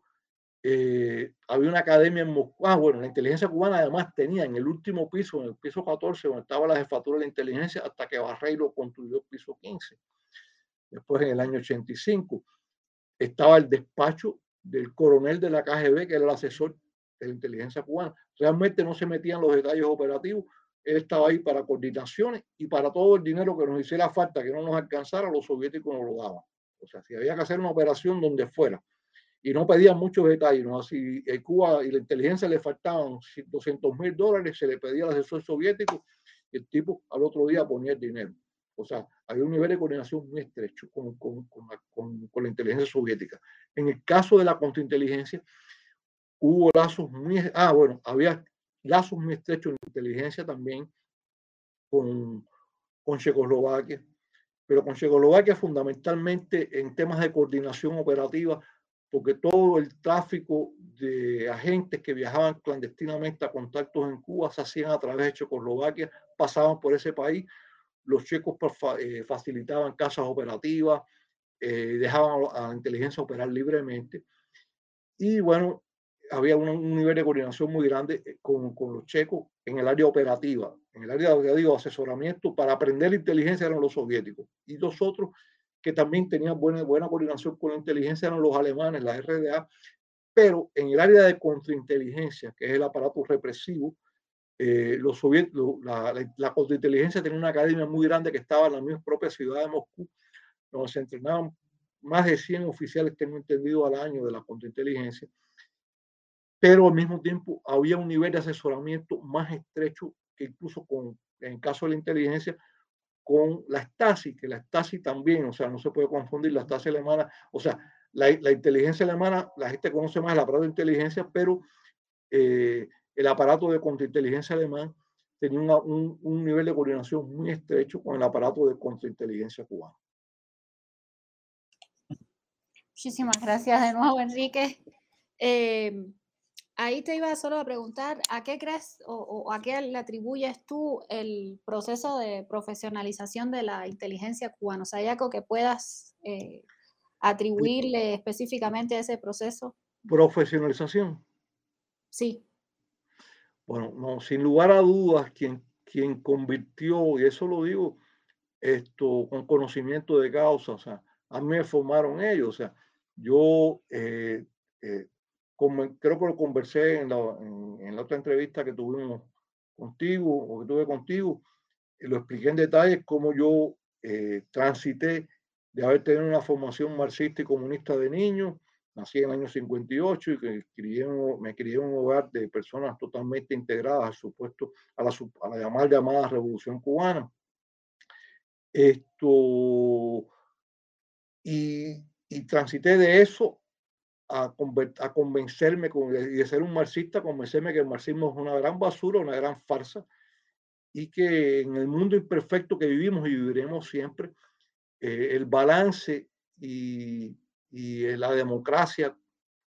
[SPEAKER 2] Eh, había una academia en Moscú. Ah, bueno, la inteligencia cubana además tenía en el último piso, en el piso 14, donde estaba la jefatura de la inteligencia, hasta que Barreiro construyó el piso 15. Después, en el año 85, estaba el despacho del coronel de la KGB, que era el asesor de la inteligencia cubana. Realmente no se metían los detalles operativos, él estaba ahí para coordinaciones y para todo el dinero que nos hiciera falta, que no nos alcanzara, los soviéticos nos lo daban. O sea, si había que hacer una operación donde fuera y no pedían muchos detalles, ¿no? En Cuba y la inteligencia le faltaban 200 mil dólares, se le pedía al asesor soviético y el tipo al otro día ponía el dinero. O sea, había un nivel de coordinación muy estrecho con, con, con, con la inteligencia soviética. En el caso de la contrainteligencia, hubo lazos muy... Ah, bueno, había lazos muy estrechos en inteligencia también con, con Checoslovaquia, pero con Checoslovaquia fundamentalmente en temas de coordinación operativa, porque todo el tráfico de agentes que viajaban clandestinamente a contactos en Cuba se hacían a través de Checoslovaquia, pasaban por ese país, los checos eh, facilitaban casas operativas, eh, dejaban a la inteligencia operar libremente. Y bueno, había un, nivel de coordinación muy grande eh, con, con, los checos en el área operativa, en el área de asesoramiento para aprender inteligencia eran los soviéticos. Y los otros que también tenían buena, buena coordinación con la inteligencia eran los alemanes, la RDA, pero en el área de contrainteligencia, que es el aparato represivo, eh, los soviéticos, la, la, la, contrainteligencia tenía una academia muy grande que estaba en la misma propia ciudad de Moscú, donde se entrenaban más de 100 oficiales, tengo entendido, al año de la contrainteligencia pero al mismo tiempo había un nivel de asesoramiento más estrecho que incluso con, en caso de la inteligencia, con la Stasi, que la Stasi también, o sea, no se puede confundir la Stasi alemana, o sea, la, la inteligencia alemana, la gente conoce más el aparato de inteligencia, pero eh, el aparato de contrainteligencia alemán tenía un, un, nivel de coordinación muy estrecho con el aparato de contrainteligencia cubano.
[SPEAKER 1] Muchísimas gracias de nuevo, Enrique. Eh, Ahí te iba solo a preguntar, ¿a qué crees o, a qué le atribuyes tú el proceso de profesionalización de la inteligencia cubana? O sea, ¿hay algo que puedas eh, atribuirle específicamente a ese proceso?
[SPEAKER 2] Profesionalización.
[SPEAKER 1] Sí.
[SPEAKER 2] Bueno, no, sin lugar a dudas, quien, quien convirtió, y eso lo digo esto con conocimiento de causa, o sea, a mí me formaron ellos, o sea, yo eh, eh, como creo que lo conversé en la, en, la, otra entrevista que tuvimos contigo o que tuve contigo, y lo expliqué en detalle cómo yo eh, transité de haber tenido una formación marxista y comunista de niño, nací en el año 58 y que crié, me crié en un hogar de personas totalmente integradas, supuesto, a la, a la llamada, llamada revolución cubana. Esto, y, y transité de eso a, a convencerme y de ser un marxista, convencerme que el marxismo es una gran basura, una gran farsa, y que en el mundo imperfecto que vivimos y viviremos siempre, eh, el balance y, y, la democracia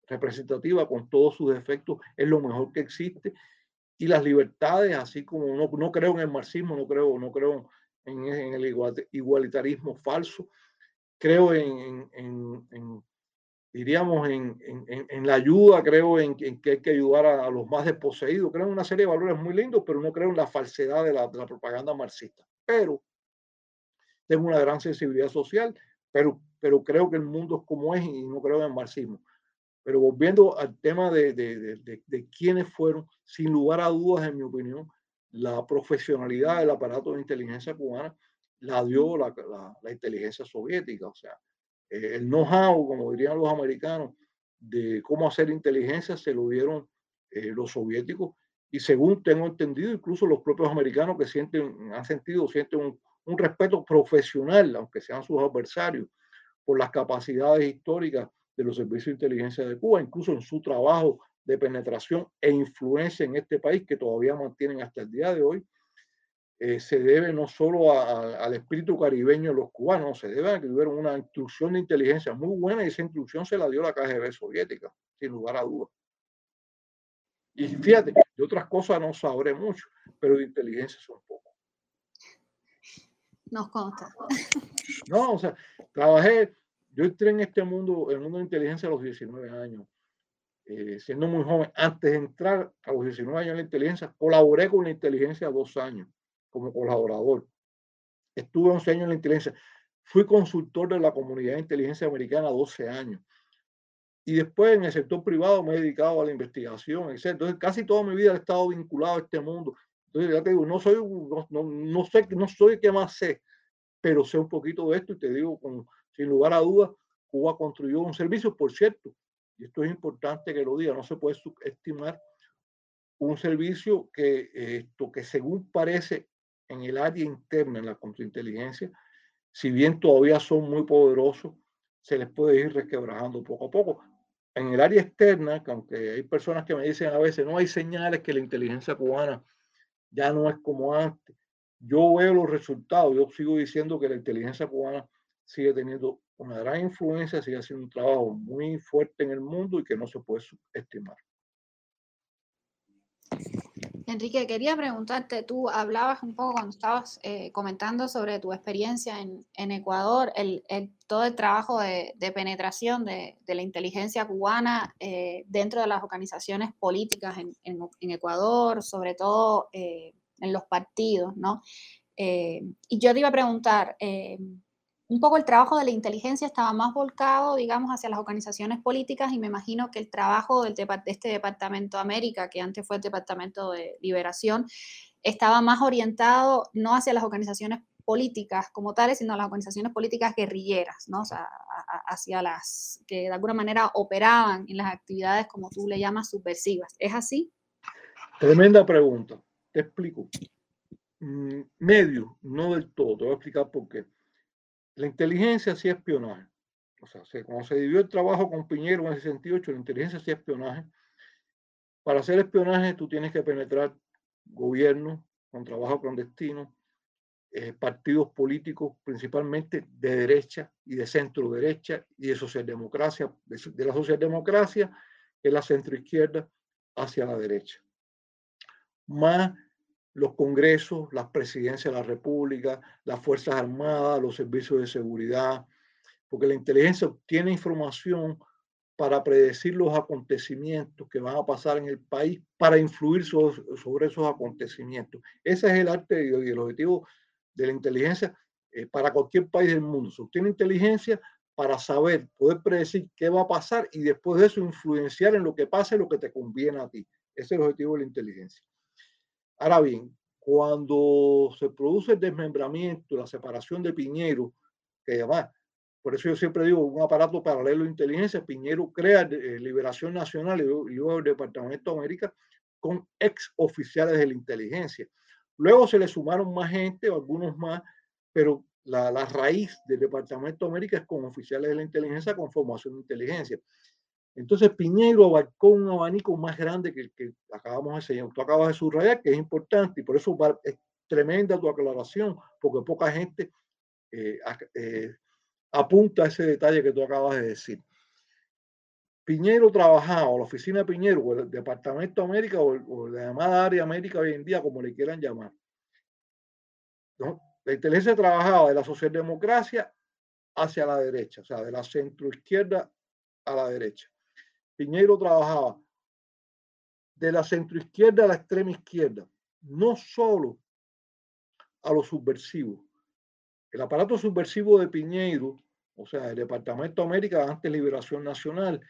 [SPEAKER 2] representativa con todos sus defectos es lo mejor que existe y las libertades, así como no, no creo en el marxismo, no creo, no creo en, en el igualitarismo falso, creo en, en, en diríamos, en, en, en, la ayuda, creo en, que hay que ayudar a, a, los más desposeídos, creo en una serie de valores muy lindos, pero no creo en la falsedad de la, de la propaganda marxista. Pero tengo una gran sensibilidad social, pero, pero creo que el mundo es como es y no creo en el marxismo. Pero volviendo al tema de, de, de, de quiénes fueron, sin lugar a dudas, en mi opinión, la profesionalidad del aparato de inteligencia cubana la dio la, la, la inteligencia soviética. O sea, eh, el know-how, como dirían los americanos, de cómo hacer inteligencia se lo dieron eh, los soviéticos. Y según tengo entendido, incluso los propios americanos que sienten, han sentido, sienten un, un respeto profesional, aunque sean sus adversarios, por las capacidades históricas de los servicios de inteligencia de Cuba, incluso en su trabajo de penetración e influencia en este país que todavía mantienen hasta el día de hoy, eh, se debe no solo al espíritu caribeño de los cubanos, se debe a que tuvieron una instrucción de inteligencia muy buena y esa instrucción se la dio la KGB soviética, sin lugar a dudas. Y fíjate, de otras cosas no sabré mucho, pero de inteligencia son poco.
[SPEAKER 1] Nos consta.
[SPEAKER 2] No, o sea, trabajé, yo entré en este mundo, el mundo de inteligencia a los 19 años, eh, siendo muy joven. Antes de entrar a los 19 años en la inteligencia, colaboré con la inteligencia dos años como colaborador. Estuve 11 años en la inteligencia. Fui consultor de la comunidad de inteligencia americana 12 años. Y después en el sector privado me he dedicado a la investigación, etc. Entonces casi toda mi vida he estado vinculado a este mundo. Entonces ya te digo, no soy, no, no, sé, no soy que más sé, pero sé un poquito de esto y te digo con, sin lugar a dudas, Cuba construyó un servicio, por cierto, y esto es importante que lo diga, no se puede subestimar un servicio que, esto, que según parece en el área interna, en la contrainteligencia, si bien todavía son muy poderosos, se les puede ir resquebrajando poco a poco. En el área externa, que aunque hay personas que me dicen a veces, no hay señales que la inteligencia cubana ya no es como antes. Yo veo los resultados, yo sigo diciendo que la inteligencia cubana sigue teniendo una gran influencia, sigue haciendo un trabajo muy fuerte en el mundo y que no se puede subestimar.
[SPEAKER 1] Enrique, quería preguntarte, tú hablabas un poco cuando estabas eh, comentando sobre tu experiencia en, Ecuador, el, todo el trabajo de, penetración de, la inteligencia cubana eh, dentro de las organizaciones políticas en, Ecuador, sobre todo eh, en los partidos, ¿no? y yo te iba a preguntar, un poco el trabajo de la inteligencia estaba más volcado, digamos, hacia las organizaciones políticas y me imagino que el trabajo del, de este Departamento América, que antes fue el Departamento de Liberación, estaba más orientado no hacia las organizaciones políticas como tales, sino a las organizaciones políticas guerrilleras, ¿no? O sea, hacia las que de alguna manera operaban en las actividades, como tú le llamas, subversivas. ¿Es así?
[SPEAKER 2] Tremenda pregunta. Te explico. Mm, medio, no del todo. Te voy a explicar por qué. La inteligencia sí espionaje. O sea, cuando se dividió el trabajo con Piñero en el 68, la inteligencia sí espionaje. Para hacer espionaje tú tienes que penetrar gobierno con trabajo clandestino, eh, partidos políticos principalmente de derecha y de centro derecha y de socialdemocracia, de, de la socialdemocracia, que es la centro izquierda, hacia la derecha. Más los congresos, las presidencias de la República, las Fuerzas Armadas, los servicios de seguridad, porque la inteligencia obtiene información para predecir los acontecimientos que van a pasar en el país, para influir sobre, esos acontecimientos. Ese es el arte y el objetivo de la inteligencia eh, para cualquier país del mundo. Se obtiene inteligencia para saber, poder predecir qué va a pasar y después de eso influenciar en lo que pase, lo que te conviene a ti. Ese es el objetivo de la inteligencia. Ahora bien, cuando se produce el desmembramiento, la separación de Piñero, que además, por eso yo siempre digo, un aparato paralelo de inteligencia, Piñero crea eh, Liberación Nacional y luego el Departamento de América con ex oficiales de la inteligencia. Luego se le sumaron más gente, algunos más, pero la, la raíz del Departamento de América es con oficiales de la inteligencia con formación de inteligencia. Entonces Piñero abarcó un abanico más grande que el que acabamos de enseñar. Tú acabas de subrayar que es importante y por eso es tremenda tu aclaración, porque poca gente eh, eh, apunta a ese detalle que tú acabas de decir. Piñero trabajaba, la oficina de Piñero, o el Departamento de América, o, la llamada área América hoy en día, como le quieran llamar. La inteligencia trabajaba de la socialdemocracia hacia la derecha, o sea, de la centroizquierda a la derecha. Piñero trabajaba de la centroizquierda a la extrema izquierda, no solo a los subversivos. El aparato subversivo de Piñeiro, o sea, el Departamento de América, antes Liberación Nacional,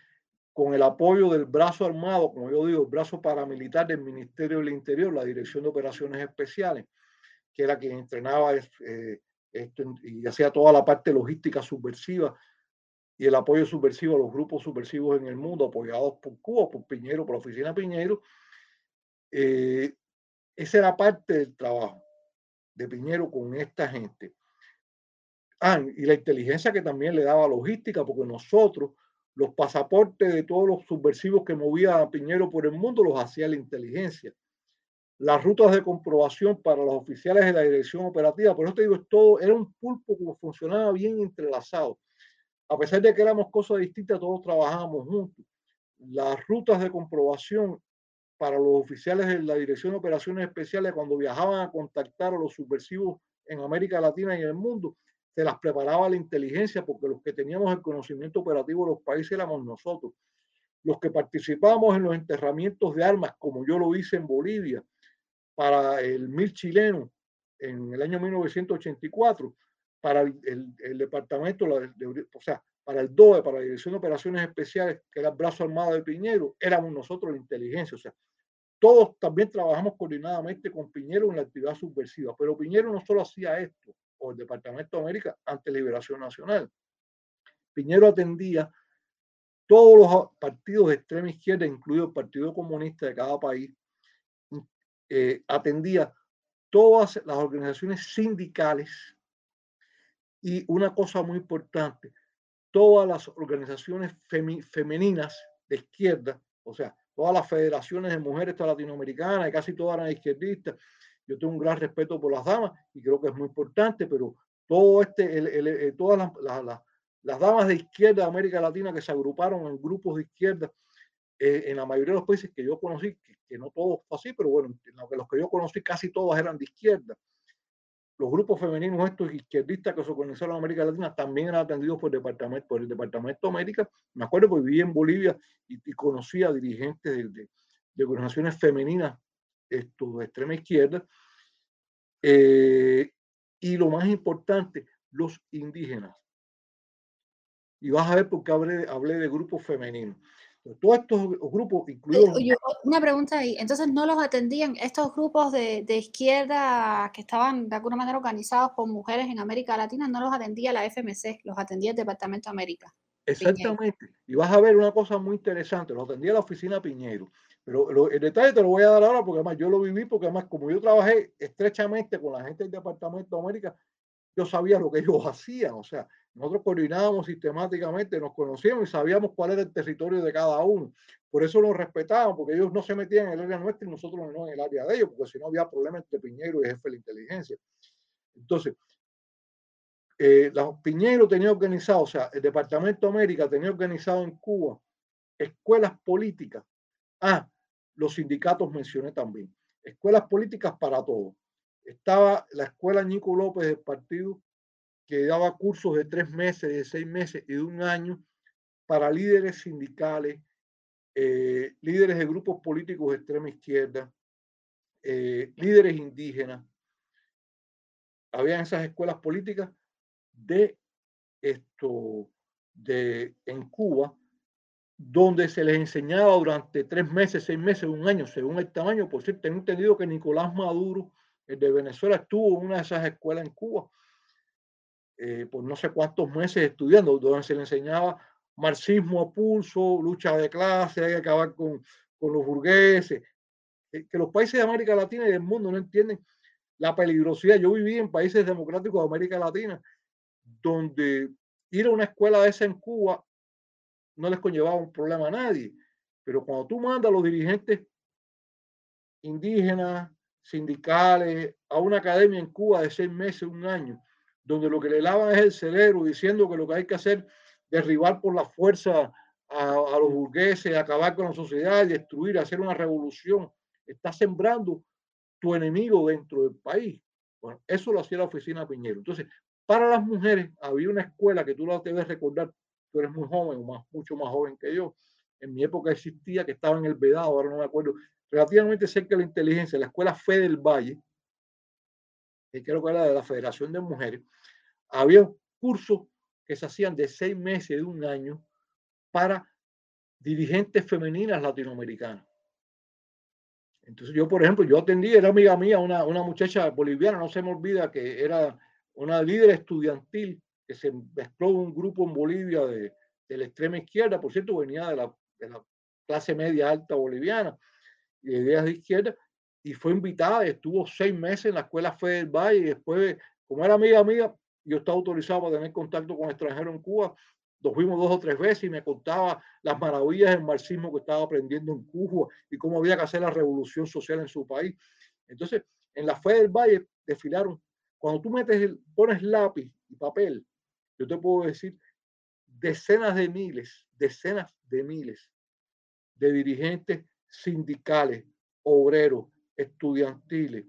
[SPEAKER 2] con el apoyo del brazo armado, como yo digo, el brazo paramilitar del Ministerio del Interior, la Dirección de Operaciones Especiales, que era quien entrenaba eh, esto y hacía toda la parte logística subversiva y el apoyo subversivo a los grupos subversivos en el mundo, apoyados por Cuba, por Piñero, por la oficina Piñero. Eh, esa era parte del trabajo de Piñero con esta gente. Ah, y la inteligencia que también le daba logística, porque nosotros los pasaportes de todos los subversivos que movía a Piñero por el mundo los hacía la inteligencia. Las rutas de comprobación para los oficiales de la dirección operativa, por eso te digo, es todo, era un pulpo que funcionaba bien entrelazado. A pesar de que éramos cosas distintas, todos trabajábamos juntos. Las rutas de comprobación para los oficiales de la Dirección de Operaciones Especiales cuando viajaban a contactar a los subversivos en América Latina y en el mundo, se las preparaba la inteligencia porque los que teníamos el conocimiento operativo de los países éramos nosotros. Los que participábamos en los enterramientos de armas, como yo lo hice en Bolivia, para el MIL chileno en el año 1984, para el, departamento, o sea, para el DOE, para la Dirección de Operaciones Especiales, que era el brazo armado de Piñero, éramos nosotros la inteligencia. O sea, todos también trabajamos coordinadamente con Piñero en la actividad subversiva, pero Piñero no solo hacía esto, o el Departamento de América, ante Liberación Nacional. Piñero atendía todos los partidos de extrema izquierda, incluido el Partido Comunista de cada país, eh, atendía todas las organizaciones sindicales y una cosa muy importante, todas las organizaciones femeninas de izquierda, o sea, todas las federaciones de mujeres latinoamericanas y casi todas las izquierdistas. Yo tengo un gran respeto por las damas y creo que es muy importante, pero todo este, el, todas las, las, damas de izquierda de América Latina que se agruparon en grupos de izquierda eh, en la mayoría de los países que yo conocí, que, no todos fue así, pero bueno, los que yo conocí casi todas eran de izquierda los grupos femeninos estos izquierdistas que se organizaron en América Latina también eran atendidos por Departamento, por el Departamento de América. Me acuerdo que viví en Bolivia y, conocí a dirigentes de, organizaciones femeninas esto, de extrema izquierda. Eh, y lo más importante, los indígenas. Y vas a ver por qué hablé de grupos femeninos. Todos estos grupos, incluidos...
[SPEAKER 1] una pregunta ahí, entonces no los atendían estos grupos de, de, izquierda que estaban de alguna manera organizados por mujeres en América Latina, no los atendía la FMC, los atendía el Departamento de América.
[SPEAKER 2] Exactamente. Y vas a ver una cosa muy interesante, los atendía la oficina Piñero. Pero el detalle te lo voy a dar ahora porque además yo lo viví, porque además como yo trabajé estrechamente con la gente del Departamento de América, yo sabía lo que ellos hacían. O sea, nosotros coordinábamos sistemáticamente, nos conocíamos y sabíamos cuál era el territorio de cada uno. Por eso los respetaban, porque ellos no se metían en el área nuestra y nosotros no en el área de ellos, porque si no había problemas entre Piñero y jefe de la inteligencia. Entonces, eh, Piñero tenía organizado, o sea, el Departamento de América tenía organizado en Cuba escuelas políticas. Ah, los sindicatos mencioné también. Escuelas políticas para todos. Estaba la escuela Nico López del partido que daba cursos de tres meses, de seis meses y de un año para líderes sindicales, eh, líderes de grupos políticos de extrema izquierda, eh, líderes indígenas. Habían esas escuelas políticas de esto, de, en Cuba, donde se les enseñaba durante tres meses, seis meses, un año, según el tamaño. Por cierto, tengo entendido que Nicolás Maduro, el de Venezuela, estuvo en una de esas escuelas en Cuba eh, por no sé cuántos meses estudiando, donde se le enseñaba marxismo a pulso, lucha de clase, hay que acabar con, con los burgueses, eh, que los países de América Latina y del mundo no entienden la peligrosidad. Yo viví en países democráticos de América Latina, donde ir a una escuela de esa en Cuba no les conllevaba un problema a nadie, pero cuando tú mandas a los dirigentes indígenas, sindicales, a una academia en Cuba de seis meses, un año, donde lo que le lavan es el cerebro, diciendo que lo que hay que hacer derribar por la fuerza a, los burgueses, acabar con la sociedad, destruir, hacer una revolución. Está sembrando tu enemigo dentro del país. Bueno, eso lo hacía la oficina Piñero. Entonces, para las mujeres había una escuela que tú la debes recordar, tú eres muy joven, mucho más joven que yo. En mi época existía, que estaba en el Vedado, ahora no me acuerdo, relativamente cerca de la inteligencia, la escuela Fe del Valle, que creo que era de la Federación de Mujeres, había cursos que se hacían de seis meses, de un año, para dirigentes femeninas latinoamericanas. Entonces yo, por ejemplo, yo atendí, era amiga mía, una, una muchacha boliviana, no se me olvida que era una líder estudiantil que se mezcló un grupo en Bolivia de, de la extrema izquierda, por cierto, venía de la, de la clase media alta boliviana ideas de izquierda, y fue invitada estuvo seis meses en la escuela Fe del Valle y después, como era amiga mía, yo estaba autorizado para tener contacto con extranjeros en Cuba, nos fuimos dos o tres veces y me contaba las maravillas del marxismo que estaba aprendiendo en Cuba y cómo había que hacer la revolución social en su país. Entonces, en la Fe Valle desfilaron, cuando tú metes, el, pones lápiz y papel, yo te puedo decir decenas de miles, decenas de miles de dirigentes sindicales, obreros, estudiantiles,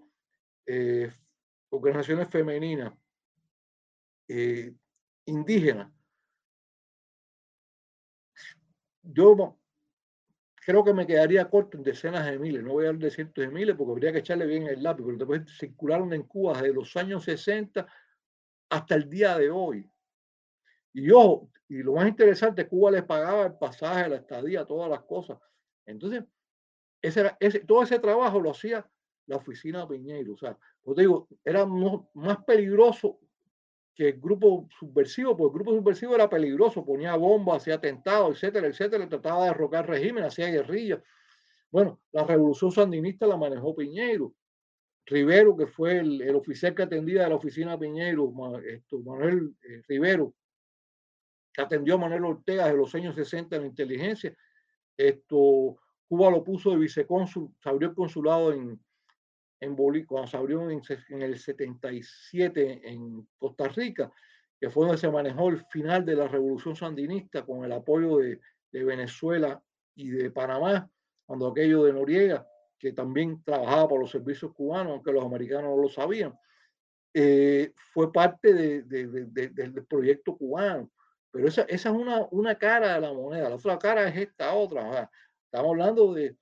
[SPEAKER 2] eh, organizaciones femeninas, eh, indígenas. Yo creo que me quedaría corto en decenas de miles, no voy a hablar de cientos de miles porque habría que echarle bien el lápiz, pero después circularon en Cuba desde los años 60 hasta el día de hoy. Y yo, y lo más interesante, Cuba les pagaba el pasaje, la estadía, todas las cosas. Entonces, ese, ese, todo ese trabajo lo hacía la oficina Piñeiro. O sea, pues digo, era más peligroso que el grupo subversivo, porque el grupo subversivo era peligroso, ponía bombas, hacía atentados, etcétera, etcétera, trataba de derrocar régimen, hacía guerrilla. Bueno, la revolución sandinista la manejó Piñeiro. Rivero, que fue el, oficial que atendía de la oficina Piñeiro, esto, Manuel eh, Rivero, que atendió a Manuel Ortega de los años 60 en la inteligencia. Esto, Cuba lo puso de vicecónsul, se abrió el consulado en, en Bolivia, cuando se abrió en, el 77 en Costa Rica, que fue donde se manejó el final de la revolución sandinista con el apoyo de, de Venezuela y de Panamá, cuando aquello de Noriega, que también trabajaba para los servicios cubanos, aunque los americanos no lo sabían, eh, fue parte de, de, del proyecto cubano. Pero esa, esa es una, una, cara de la moneda, la otra cara es esta otra. Estamos hablando de,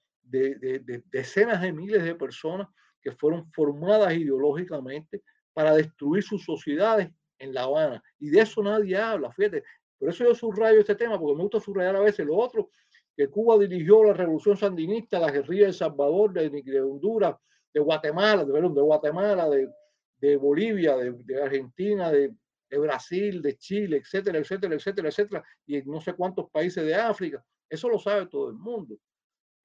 [SPEAKER 2] decenas de miles de personas que fueron formadas ideológicamente para destruir sus sociedades en La Habana. Y de eso nadie habla, fíjate. Por eso yo subrayo este tema, porque me gusta subrayar a veces lo otro, que Cuba dirigió la revolución sandinista, la guerrilla de Salvador, de, de Honduras, de Guatemala, de, de Guatemala, de, de Bolivia, de, Argentina, de, Brasil, de Chile, etcétera, etcétera, etcétera, etcétera, y no sé cuántos países de África. Eso lo sabe todo el mundo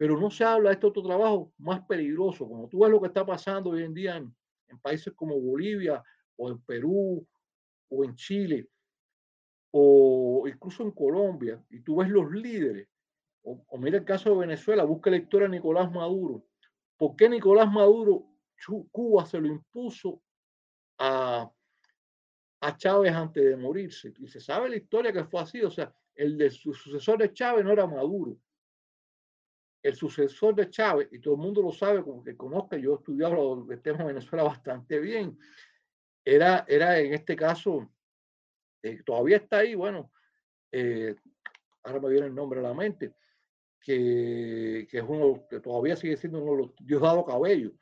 [SPEAKER 2] pero no se habla de este otro trabajo más peligroso. Como tú ves lo que está pasando hoy en día en, países como Bolivia o en Perú o en Chile o incluso en Colombia, y tú ves los líderes, o, mira el caso de Venezuela, busca la historia de Nicolás Maduro. ¿Por qué Nicolás Maduro, Cuba se lo impuso a, a Chávez antes de morirse? Y se sabe la historia que fue así, o sea, el de su sucesor de Chávez no era Maduro, el sucesor de Chávez, y todo el mundo lo sabe, como que conozca, yo he estudiado el tema de Venezuela bastante bien, era, era en este caso, eh, todavía está ahí, bueno, eh, ahora me viene el nombre a la mente, que, que, es uno, que todavía sigue siendo uno de los Diosdado Cabello,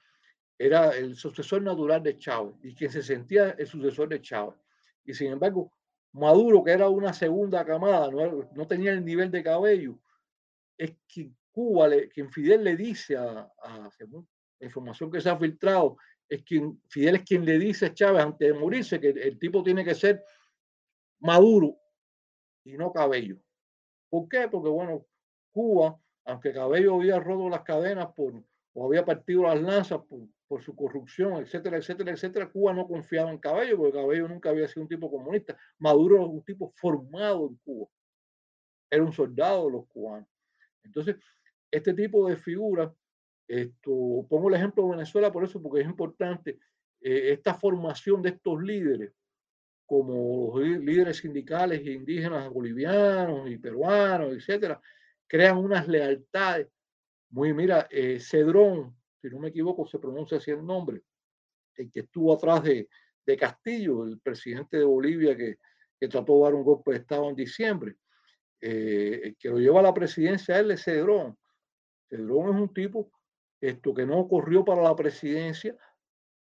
[SPEAKER 2] era el sucesor natural de Chávez y quien se sentía el sucesor de Chávez. Y sin embargo, Maduro, que era una segunda camada, no, tenía el nivel de Cabello, es quien Cuba, le, quien Fidel le dice a, la información que se ha filtrado, es quien Fidel es quien le dice a Chávez antes de morirse que el, tipo tiene que ser maduro y no cabello. ¿Por qué? Porque bueno, Cuba, aunque Cabello había roto las cadenas por, o había partido las lanzas por, por, su corrupción, etcétera, etcétera, etcétera, Cuba no confiaba en Cabello porque Cabello nunca había sido un tipo comunista. Maduro era un tipo formado en Cuba. Era un soldado de los cubanos. Entonces, este tipo de figuras, esto, pongo el ejemplo de Venezuela por eso, porque es importante, eh, esta formación de estos líderes, como los líderes sindicales indígenas bolivianos y peruanos, etcétera, crean unas lealtades. Muy, mira, eh, Cedrón, si no me equivoco, se pronuncia así el nombre, el que estuvo atrás de, de Castillo, el presidente de Bolivia que, trató de dar un golpe de Estado en diciembre, eh, el que lo lleva a la presidencia, él es Cedrón. Cedrón es un tipo esto, que no corrió para la presidencia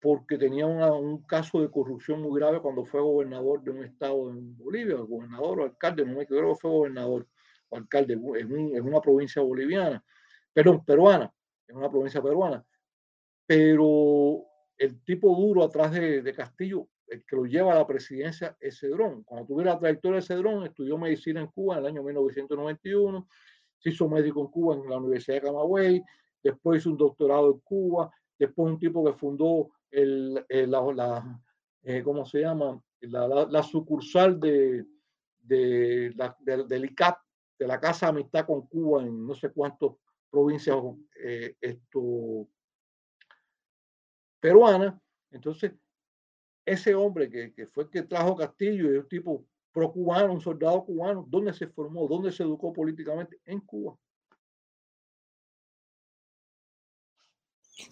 [SPEAKER 2] porque tenía un caso de corrupción muy grave cuando fue gobernador de un estado en Bolivia, gobernador o alcalde, no me que fue gobernador o alcalde en, una provincia boliviana, perdón, peruana, en una provincia peruana. Pero el tipo duro atrás de, Castillo, el que lo lleva a la presidencia es Cedrón. Cuando tuve la trayectoria de Cedrón, estudió medicina en Cuba en el año 1991, se hizo médico en Cuba en la Universidad de Camagüey, después hizo un doctorado en Cuba, después un tipo que fundó el, la, eh, ¿cómo se llama? La, la, sucursal de, de la, del ICAP, de la Casa de Amistad con Cuba en no sé cuántas provincias eh, esto, peruanas. Entonces, ese hombre que, que, fue el que trajo Castillo, y un tipo pro-cubano, un soldado cubano, ¿dónde se formó? ¿Dónde se educó políticamente? En Cuba.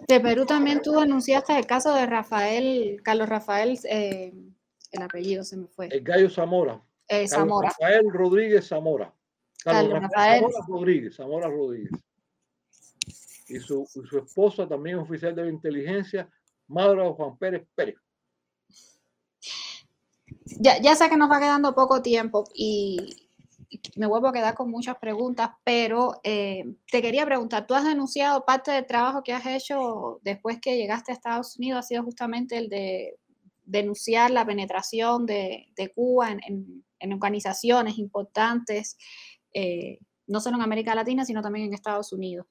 [SPEAKER 1] De Perú también tú anunciaste el caso de Rafael, Carlos Rafael, eh, el apellido se me fue.
[SPEAKER 2] El Gallo Zamora.
[SPEAKER 1] Eh, Zamora.
[SPEAKER 2] Rafael Rodríguez Zamora. Carlos, Rafael, Zamora Rodríguez, Zamora Rodríguez. Y su, su esposa también oficial de la inteligencia, madre de Juan Pérez Pérez.
[SPEAKER 1] Ya, ya sé que nos va quedando poco tiempo y, me vuelvo a quedar con muchas preguntas, pero eh, te quería preguntar, tú has denunciado parte del trabajo que has hecho después que llegaste a Estados Unidos, ha sido justamente el de denunciar la penetración de, Cuba en, organizaciones importantes, eh, no solo en América Latina, sino también en Estados Unidos.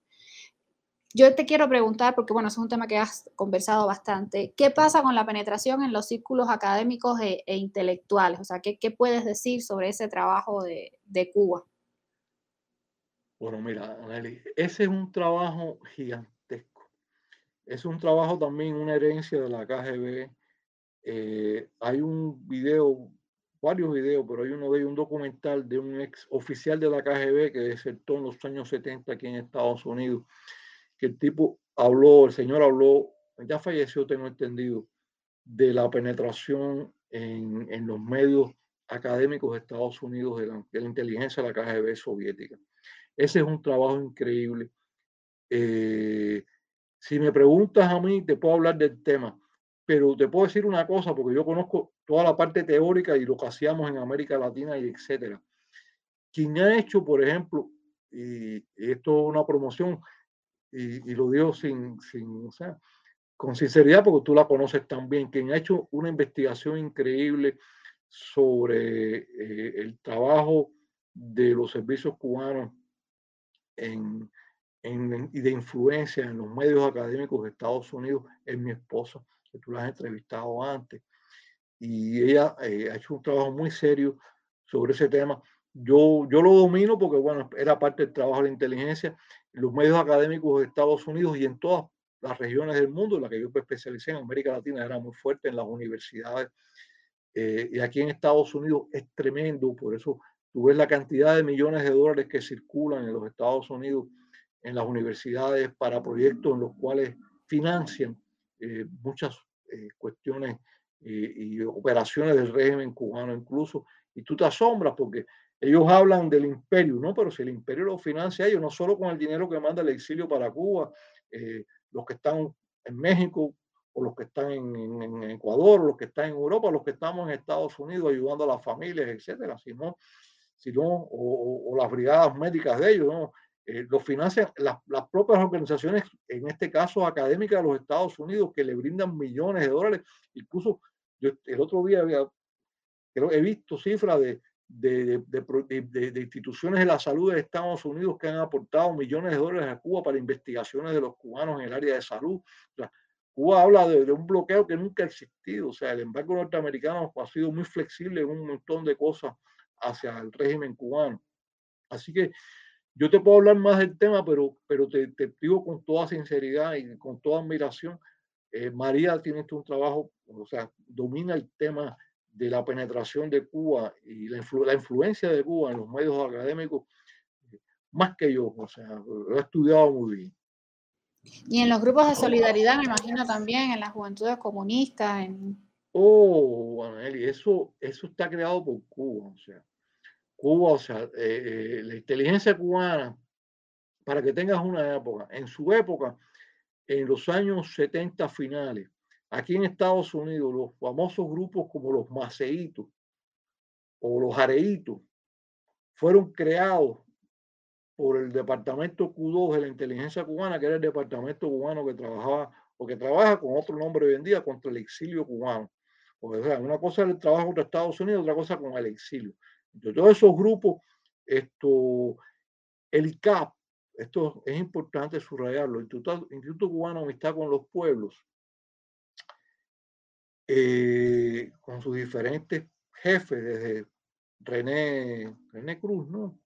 [SPEAKER 1] Yo te quiero preguntar, porque bueno, es un tema que has conversado bastante, ¿qué pasa con la penetración en los círculos académicos e, e intelectuales? O sea, ¿qué, ¿qué, puedes decir sobre ese trabajo de, de Cuba?
[SPEAKER 2] Bueno, mira, Anneli, ese es un trabajo gigantesco. Es un trabajo también, una herencia de la KGB. Eh, hay un video, varios videos, pero hay uno de ellos, un documental de un ex oficial de la KGB que desertó en los años 70 aquí en Estados Unidos que el tipo habló, el señor habló, ya falleció, tengo entendido, de la penetración en, en los medios académicos de Estados Unidos de la, inteligencia de la KGB soviética. Ese es un trabajo increíble. Eh, si me preguntas a mí, te puedo hablar del tema, pero te puedo decir una cosa, porque yo conozco toda la parte teórica y lo que hacíamos en América Latina y etcétera. Quien ha hecho, por ejemplo, y esto es una promoción, y, lo digo sin, sin, o sea, con sinceridad porque tú la conoces también, quien ha hecho una investigación increíble sobre eh, el trabajo de los servicios cubanos en, en, y de influencia en los medios académicos de Estados Unidos es mi esposa, que tú la has entrevistado antes. Y ella eh, ha hecho un trabajo muy serio sobre ese tema. Yo, yo lo domino porque, bueno, era parte del trabajo de la inteligencia los medios académicos de Estados Unidos y en todas las regiones del mundo, en la que yo me especialicé en América Latina, era muy fuerte en las universidades. Eh, y aquí en Estados Unidos es tremendo, por eso tú ves la cantidad de millones de dólares que circulan en los Estados Unidos en las universidades para proyectos en los cuales financian eh, muchas eh, cuestiones y operaciones del régimen cubano incluso. Y tú te asombras porque ellos hablan del imperio, ¿no? Pero si el imperio lo financia ellos, no solo con el dinero que manda el exilio para Cuba, eh, los que están en México, o los que están en, Ecuador, o los que están en Europa, los que estamos en Estados Unidos ayudando a las familias, etcétera, sino, sino o, o las brigadas médicas de ellos, ¿no? Eh, lo financian las, las, propias organizaciones, en este caso académicas de los Estados Unidos, que le brindan millones de dólares. Incluso yo el otro día había, creo, he visto cifras de de, de, instituciones de la salud de Estados Unidos que han aportado millones de dólares a Cuba para investigaciones de los cubanos en el área de salud. Cuba habla de, un bloqueo que nunca ha existido. O sea, el embargo norteamericano ha sido muy flexible en un montón de cosas hacia el régimen cubano. Así que yo te puedo hablar más del tema, pero, pero te, te digo con toda sinceridad y con toda admiración, eh, María tiene este un trabajo, o sea, domina el tema de la penetración de Cuba y la, influencia de Cuba en los medios académicos más que yo, o sea, lo he estudiado muy bien.
[SPEAKER 1] Y en los grupos de solidaridad, me imagino también, en las juventudes comunistas. En...
[SPEAKER 2] Oh, Aneli, eso, eso está creado por Cuba, o sea, Cuba, o sea, eh, eh, la inteligencia cubana, para que tengas una época, en su época, en los años 70 finales, Aquí en Estados Unidos, los famosos grupos como los Maceitos o los Areitos fueron creados por el departamento Q2 de la inteligencia cubana, que era el departamento cubano que trabajaba o que trabaja con otro nombre hoy en día contra el exilio cubano. O sea, una cosa es el trabajo contra Estados Unidos, otra cosa con el exilio. Entonces, todos esos grupos, esto, el ICAP, esto es importante subrayarlo, el Instituto, Instituto Cubano de Amistad con los Pueblos, eh, con sus diferentes jefes, desde René, René Cruz, ¿no?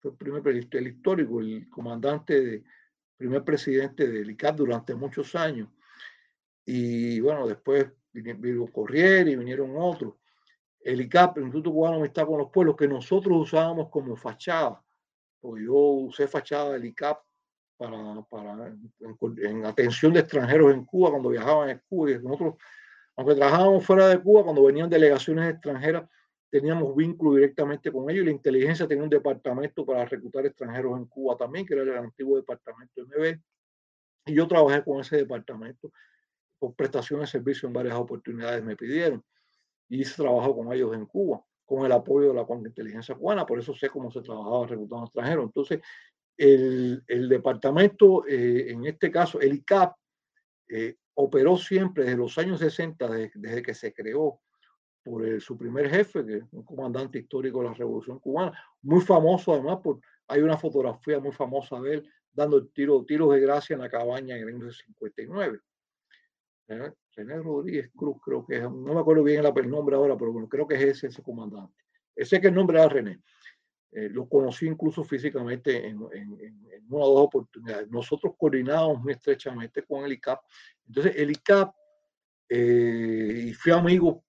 [SPEAKER 2] Fue el primer el histórico, el comandante, de, primer presidente del ICAP durante muchos años. Y bueno, después vino Corriere y vinieron otros. El ICAP, el Instituto Cubano está con los Pueblos, que nosotros usábamos como fachada, porque yo usé fachada del ICAP para, para en, atención de extranjeros en Cuba, cuando viajaban en Cuba. Y nosotros, aunque trabajábamos fuera de Cuba, cuando venían delegaciones extranjeras, teníamos vínculo directamente con ellos la inteligencia tenía un departamento para reclutar extranjeros en Cuba también, que era el antiguo departamento MB. Y yo trabajé con ese departamento por prestaciones de servicio en varias oportunidades me pidieron. Y hice trabajo con ellos en Cuba, con el apoyo de la inteligencia cubana, por eso sé cómo se trabajaba reclutando extranjeros. Entonces, el, el departamento, eh, en este caso, el ICAP, eh, operó siempre desde los años 60, desde que se creó, por su primer jefe, que un comandante histórico de la Revolución Cubana, muy famoso además, por, hay una fotografía muy famosa de él dando tiro, tiros de gracia en la cabaña en el año 59. René Rodríguez Cruz, creo que es, no me acuerdo bien el nombre ahora, pero creo que es ese, ese comandante. Ese que el nombre era René. Eh, conocí incluso físicamente en, en, en, una o dos oportunidades. Nosotros coordinábamos muy estrechamente con el ICAP. Entonces, el ICAP, eh, y fui amigo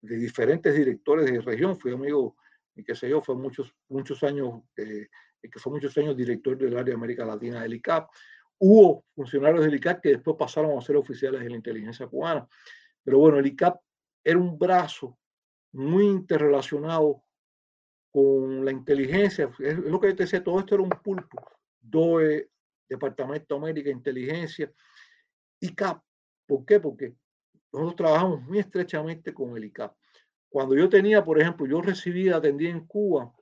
[SPEAKER 2] de diferentes directores de región, fui amigo, y qué sé yo, fue muchos, muchos años, eh, que fue muchos años director del área de América Latina del ICAP. Hubo funcionarios del ICAP que después pasaron a ser oficiales de la inteligencia cubana. Pero bueno, el ICAP era un brazo muy interrelacionado con la inteligencia. Es lo que te decía, todo esto era un pulpo. DOE, Departamento de América, Inteligencia, ICAP. ¿Por qué? Porque nosotros trabajamos muy estrechamente con el ICAP. Cuando yo tenía, por ejemplo, yo recibía, atendía en Cuba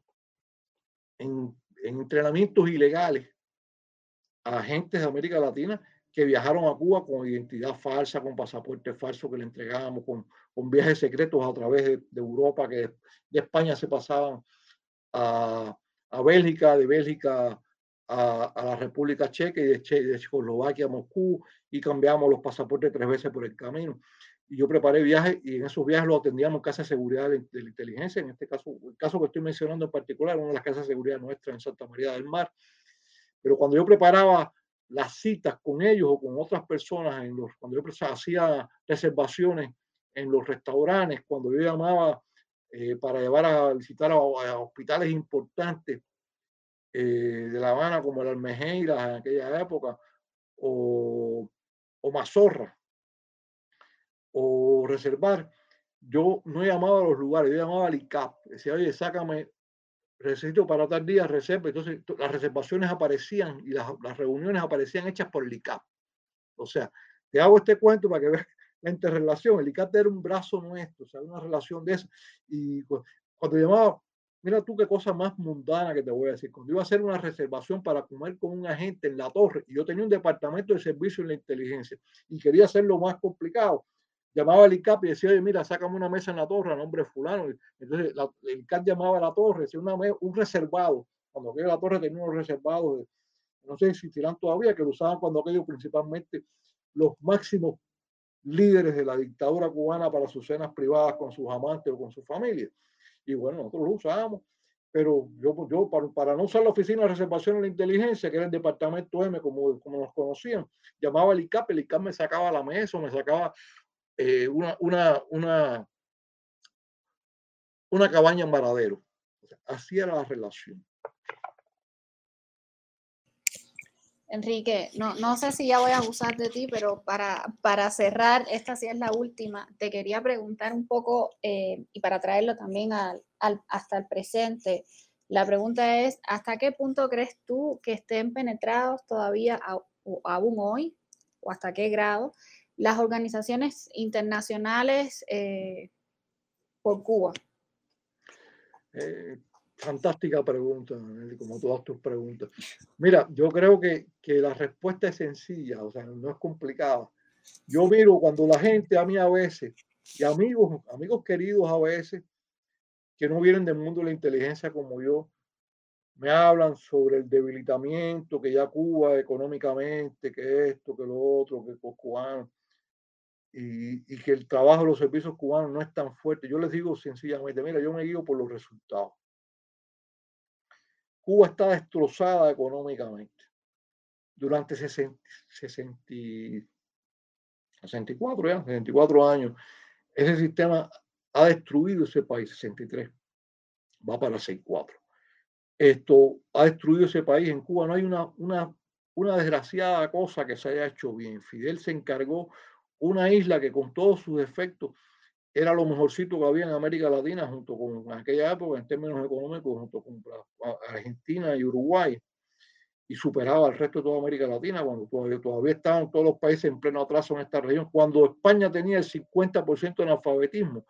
[SPEAKER 2] en, entrenamientos ilegales a agentes de América Latina que viajaron a Cuba con identidad falsa, con pasaporte falso que le entregábamos, con, con viajes secretos a través de, Europa, que de España se pasaban a, a Bélgica, de Bélgica a, a, la República Checa y de, de Checoslovaquia a Moscú y cambiamos los pasaportes tres veces por el camino. Y yo preparé viajes y en esos viajes los atendíamos en casas de seguridad de, la inteligencia, en este caso, el caso que estoy mencionando en particular, una de las casas de seguridad nuestras en Santa María del Mar. Pero cuando yo preparaba las citas con ellos o con otras personas, en los, cuando yo hacía reservaciones en los restaurantes, cuando yo llamaba eh, para llevar a visitar a, hospitales importantes eh, de La Habana como el Almejeira en aquella época, o o Mazorra o reservar, yo no llamaba a los lugares, yo llamaba al ICAP. Decía, oye, sácame, necesito para tal día reserva. Entonces las reservaciones aparecían y las, las reuniones aparecían hechas por el ICAP. O sea, te hago este cuento para que veas la interrelación. El ICAP era un brazo nuestro, o sea, una relación de eso. Y cuando llamaba, Mira tú qué cosa más mundana que te voy a decir. Cuando iba a hacer una reservación para comer con un agente en la torre y yo tenía un departamento de servicio en la inteligencia y quería hacerlo más complicado, llamaba al ICAP y decía, oye, mira, sácame una mesa en la torre a nombre fulano. Entonces el ICAP llamaba a la torre, decía una un reservado. Cuando aquella la torre tenía unos reservados, no sé si existirán todavía, que lo usaban cuando aquello principalmente los máximos líderes de la dictadura cubana para sus cenas privadas con sus amantes o con su familia y bueno, nosotros lo usábamos, pero yo, yo para, para no usar la oficina de reservación de la inteligencia, que era el departamento M, como, como nos conocían, llamaba al ICAP, el ICAP me sacaba la mesa, me sacaba eh, una, una, una, una cabaña en Varadero. así era la relación.
[SPEAKER 1] Enrique, no, no sé si ya voy a abusar de ti, pero para, para cerrar, esta sí es la última, te quería preguntar un poco, eh, y para traerlo también al, hasta el presente, la pregunta es, ¿hasta qué punto crees tú que estén penetrados todavía, aún hoy, o hasta qué grado, las organizaciones internacionales eh, por Cuba?
[SPEAKER 2] Eh, Fantástica pregunta, como todas tus preguntas. Mira, yo creo que, que la respuesta es sencilla, o sea, no es complicada. Yo miro cuando la gente a mí a veces, y amigos, amigos queridos a veces, que no vienen del mundo de la inteligencia como yo, me hablan sobre el debilitamiento que ya Cuba económicamente, que esto, que lo otro, que los cubanos. y, que el trabajo de los servicios cubanos no es tan fuerte. Yo les digo sencillamente, mira, yo me guío por los resultados. Cuba está destrozada económicamente. Durante 60, 64, ya, 64 años, ese sistema ha destruido ese país, 63, va para 64. Esto ha destruido ese país. En Cuba no hay una, una, una desgraciada cosa que se haya hecho bien. Fidel se encargó una isla que con todos sus defectos era lo mejorcito que había en América Latina junto con aquella época en términos económicos, junto con Argentina y Uruguay, y superaba al resto de toda América Latina, cuando todavía, todavía estaban todos los países en pleno atraso en esta región, cuando España tenía el 50% de analfabetismo,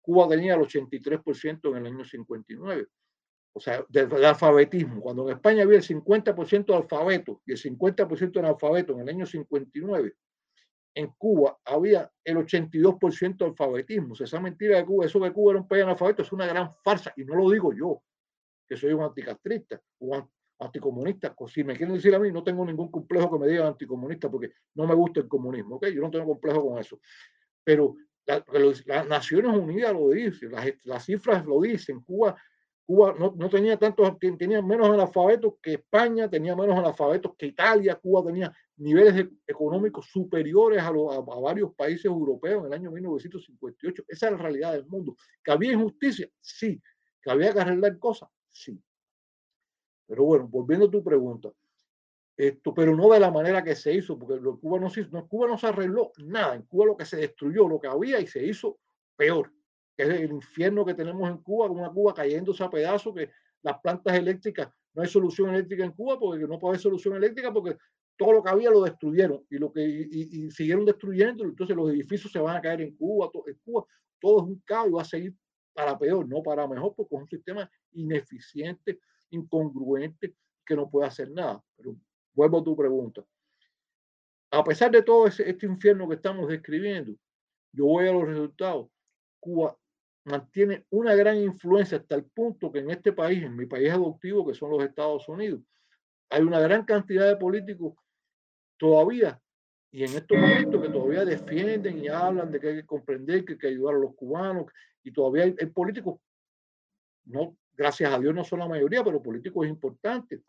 [SPEAKER 2] Cuba tenía el 83% en el año 59. O sea, del, alfabetismo. Cuando en España había el 50% de alfabeto y el 50% de analfabeto en el año 59, en Cuba había el 82% de alfabetismo. O sea, esa mentira de Cuba, eso que Cuba era un país analfabeto, es una gran farsa. Y no lo digo yo, que soy un anticastrista o anticomunista. Si me quieren decir a mí, no tengo ningún complejo que me digan anticomunista porque no me gusta el comunismo. ¿okay? Yo no tengo complejo con eso. Pero las Naciones Unidas lo dicen, las, las cifras lo dicen. Cuba Cuba no, no, tenía tantos, tenía menos analfabetos que España, tenía menos analfabetos que Italia, Cuba tenía niveles económicos superiores a, a, varios países europeos en el año 1958. Esa es la realidad del mundo. ¿Que había injusticia? Sí. ¿Que había que arreglar cosas? Sí. Pero bueno, volviendo a tu pregunta, esto, pero no de la manera que se hizo, porque lo, Cuba, no se, no, Cuba no se arregló nada. En Cuba lo que se destruyó, lo que había y se hizo peor es el infierno que tenemos en Cuba, con una Cuba cayéndose a pedazos, que las plantas eléctricas, no hay solución eléctrica en Cuba porque no puede haber solución eléctrica porque todo lo que había lo destruyeron y lo que y, siguieron destruyendo, entonces los edificios se van a caer en Cuba, todo, en Cuba todo es un caos y va a seguir para peor, no para mejor, porque es un sistema ineficiente, incongruente, que no puede hacer nada. Pero vuelvo a tu pregunta. A pesar de todo ese, este infierno que estamos describiendo, yo voy a los resultados. Cuba mantiene una gran influencia hasta el punto que en este país, en mi país adoptivo, que son los Estados Unidos, hay una gran cantidad de políticos todavía y en estos momentos que todavía defienden y hablan de que hay que comprender, que hay que ayudar a los cubanos y todavía hay, políticos, no, gracias a Dios no son la mayoría, pero políticos importantes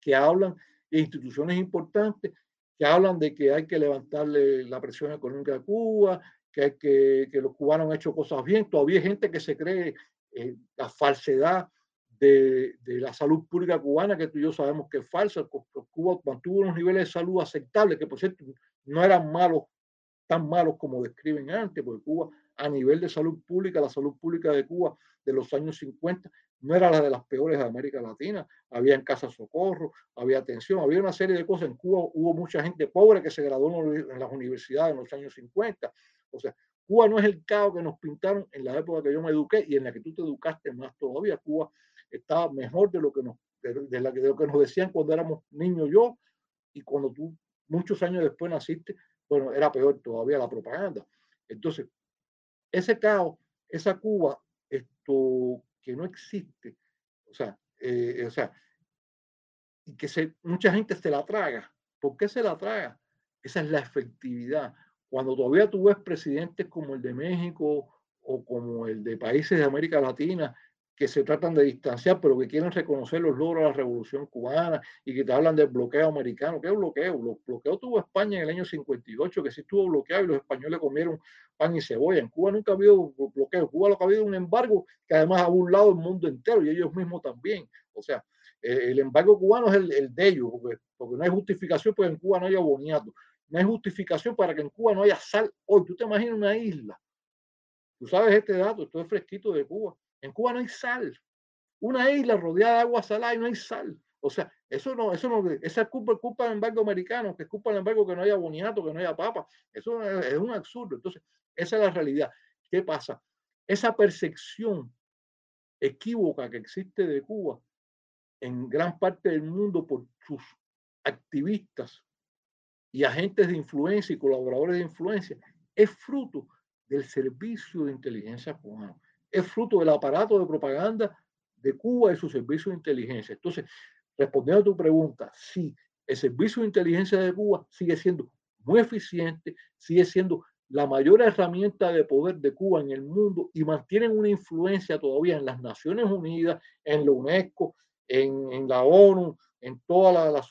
[SPEAKER 2] que hablan de instituciones importantes que hablan de que hay que levantarle la presión económica a Cuba, que, que, los cubanos han hecho cosas bien. Todavía hay gente que se cree eh, la falsedad de, la salud pública cubana, que tú y yo sabemos que es falsa. Cuba mantuvo unos niveles de salud aceptables, que por cierto no eran malos, tan malos como describen antes, porque Cuba a nivel de salud pública, la salud pública de Cuba de los años 50 no era la de las peores de América Latina. Había en casa socorro, había atención, había una serie de cosas. En Cuba hubo mucha gente pobre que se graduó en las universidades en los años 50. O sea, Cuba no es el caos que nos pintaron en la época que yo me eduqué y en la que tú te educaste más todavía. Cuba estaba mejor de lo que nos, de, lo que nos decían cuando éramos niños yo y cuando tú muchos años después naciste, bueno, era peor todavía la propaganda. Entonces, ese caos, esa Cuba, esto que no existe, o sea, eh, o sea, y que se, mucha gente se la traga. ¿Por qué se la traga? Esa es la efectividad. Cuando todavía tú ves presidentes como el de México o como el de países de América Latina que se tratan de distanciar, pero que quieren reconocer los logros de la revolución cubana y que te hablan del bloqueo americano. ¿Qué es bloqueo? Los bloqueo tuvo España en el año 58, que sí estuvo bloqueado y los españoles comieron pan y cebolla. En Cuba nunca ha habido bloqueo. En Cuba lo que ha habido un embargo que además ha burlado el mundo entero y ellos mismos también. O sea, eh, el embargo cubano es el, de ellos, porque, porque, no hay justificación porque en Cuba no haya boniato. No hay justificación para que en Cuba no haya sal hoy. Tú te imaginas una isla. Tú sabes este dato, esto es fresquito de Cuba. En Cuba no hay sal. Una isla rodeada de agua salada y no hay sal. O sea, eso no, eso no, esa es culpa, culpa del embargo americano, que es culpa del embargo que no haya boniato, que no haya papa. Eso es un absurdo. Entonces, esa es la realidad. ¿Qué pasa? Esa percepción equívoca que existe de Cuba en gran parte del mundo por sus activistas y agentes de influencia y colaboradores de influencia es fruto del servicio de inteligencia cubano, es fruto del aparato de propaganda de Cuba y su servicio de inteligencia. Entonces, respondiendo a tu pregunta, sí, el servicio de inteligencia de Cuba sigue siendo muy eficiente, sigue siendo la mayor herramienta de poder de Cuba en el mundo y mantienen una influencia todavía en las Naciones Unidas, en la UNESCO, en, la ONU, en todas las,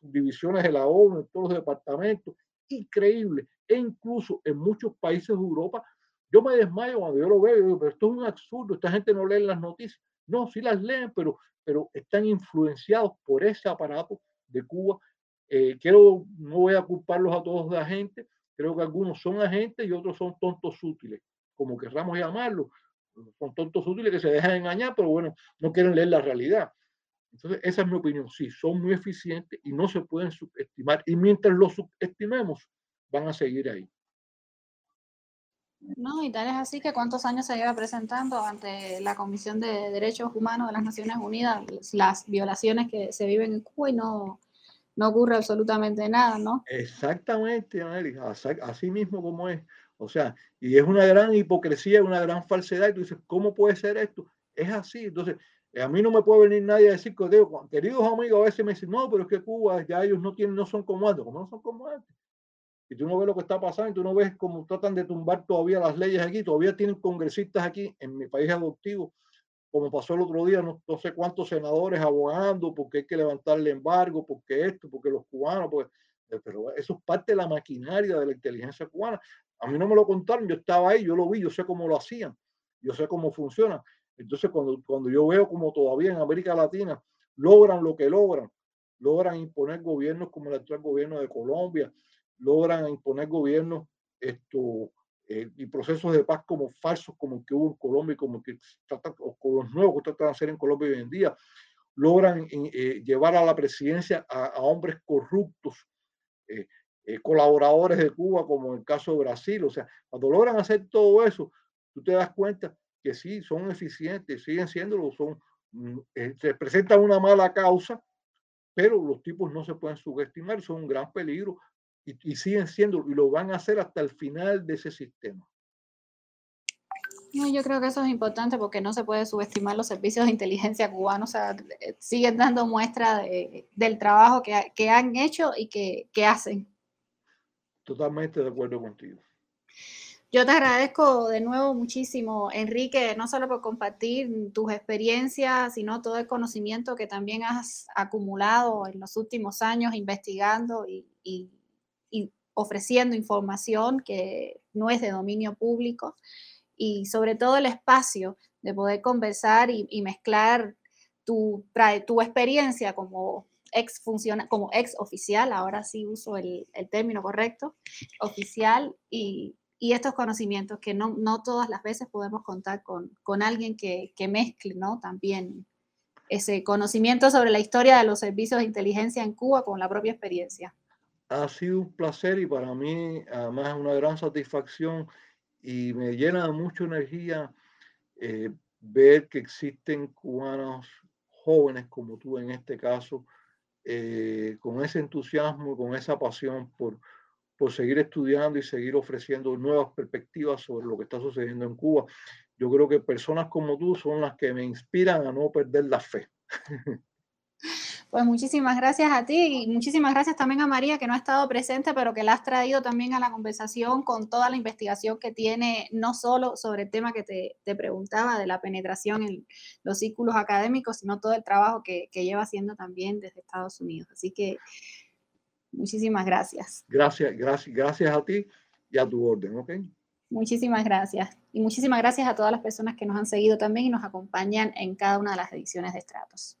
[SPEAKER 2] divisiones de la ONU, en todos los departamentos. Increíble. E incluso en muchos países de Europa, yo me desmayo cuando yo lo veo, digo, pero esto es un absurdo, esta gente no lee las noticias. No, sí las leen, pero, pero están influenciados por ese aparato de Cuba. Eh, quiero, no voy a culparlos a todos de agentes, creo que algunos son agentes y otros son tontos útiles, como querramos llamarlo. Son tontos útiles que se dejan engañar, pero bueno, no quieren leer la realidad. Entonces, esa es mi opinión. Sí, son muy eficientes y no se pueden subestimar. Y mientras los subestimemos, van a seguir ahí.
[SPEAKER 1] No, y tal es así que cuántos años se lleva presentando ante la Comisión de Derechos Humanos de las Naciones Unidas las violaciones que se viven en Cuba y no, no ocurre absolutamente nada, ¿no?
[SPEAKER 2] Exactamente, así mismo como es. O sea, y es una gran hipocresía, una gran falsedad. Y tú dices, ¿cómo puede ser esto? Es así. Entonces, a mí no me puede venir nadie a decir que, queridos amigos, a veces me dicen, no, pero es que Cuba ya ellos no tienen, no son como antes. ¿Cómo no son como antes? Y tú no ves lo que está pasando, y tú no ves cómo tratan de tumbar todavía las leyes aquí, todavía tienen congresistas aquí en mi país adoptivo, como pasó el otro día, no, sé cuántos senadores abogando porque hay que levantar el embargo, porque esto, porque los cubanos, pues, pero eso es parte de la maquinaria de la inteligencia cubana. A mí no me lo contaron, yo estaba ahí, yo lo vi, yo sé cómo lo hacían, yo sé cómo funciona. Entonces, cuando, cuando yo veo como todavía en América Latina logran lo que logran, logran imponer gobiernos como el actual gobierno de Colombia, logran imponer gobiernos esto, eh, y procesos de paz como falsos, como el que hubo en Colombia y como que tratan, o con los nuevos que tratan de hacer en Colombia hoy en día, logran eh, llevar a la presidencia a, hombres corruptos, eh, colaboradores de Cuba, como en el caso de Brasil. O sea, cuando logran hacer todo eso, tú te das cuenta que sí, son eficientes, siguen siendo, son, mm, se presenta una mala causa, pero los tipos no se pueden subestimar, son un gran peligro y, siguen siendo y lo van a hacer hasta el final de ese sistema.
[SPEAKER 1] No, yo creo que eso es importante porque no se puede subestimar los servicios de inteligencia cubanos, o sea, eh, siguen dando muestra del trabajo que, que, han hecho y que, que hacen.
[SPEAKER 2] Totalmente de acuerdo contigo.
[SPEAKER 1] Yo te agradezco de nuevo muchísimo, Enrique, no solo por compartir tus experiencias, sino todo el conocimiento que también has acumulado en los últimos años investigando y, y y ofreciendo información que no es de dominio público y sobre todo el espacio de poder conversar y, mezclar tu, tu experiencia como ex, funciona, como ex oficial, ahora sí uso el, término correcto, oficial, y, estos conocimientos que no, no, todas las veces podemos contar con, con alguien que, que mezcle ¿no? también ese conocimiento sobre la historia de los servicios de inteligencia en Cuba con la propia experiencia
[SPEAKER 2] ha sido un placer y para mí además una gran satisfacción y me llena de mucha energía eh, ver que existen cubanos jóvenes como tú en este caso, eh, con ese entusiasmo, con esa pasión por, por seguir estudiando y seguir ofreciendo nuevas perspectivas sobre lo que está sucediendo en Cuba. Yo creo que personas como tú son las que me inspiran a no perder la fe.
[SPEAKER 1] Pues muchísimas gracias a ti y muchísimas gracias también a María que no ha estado presente, pero que la has traído también a la conversación con toda la investigación que tiene, no solo sobre el tema que te, preguntaba de la penetración en los círculos académicos, sino todo el trabajo que, lleva haciendo también desde Estados Unidos. Así que muchísimas gracias.
[SPEAKER 2] Gracias, gracias, gracias a ti y a tu orden, ¿ok?
[SPEAKER 1] Muchísimas gracias. Y muchísimas gracias a todas las personas que nos han seguido también y nos acompañan en cada una de las ediciones de Estratos.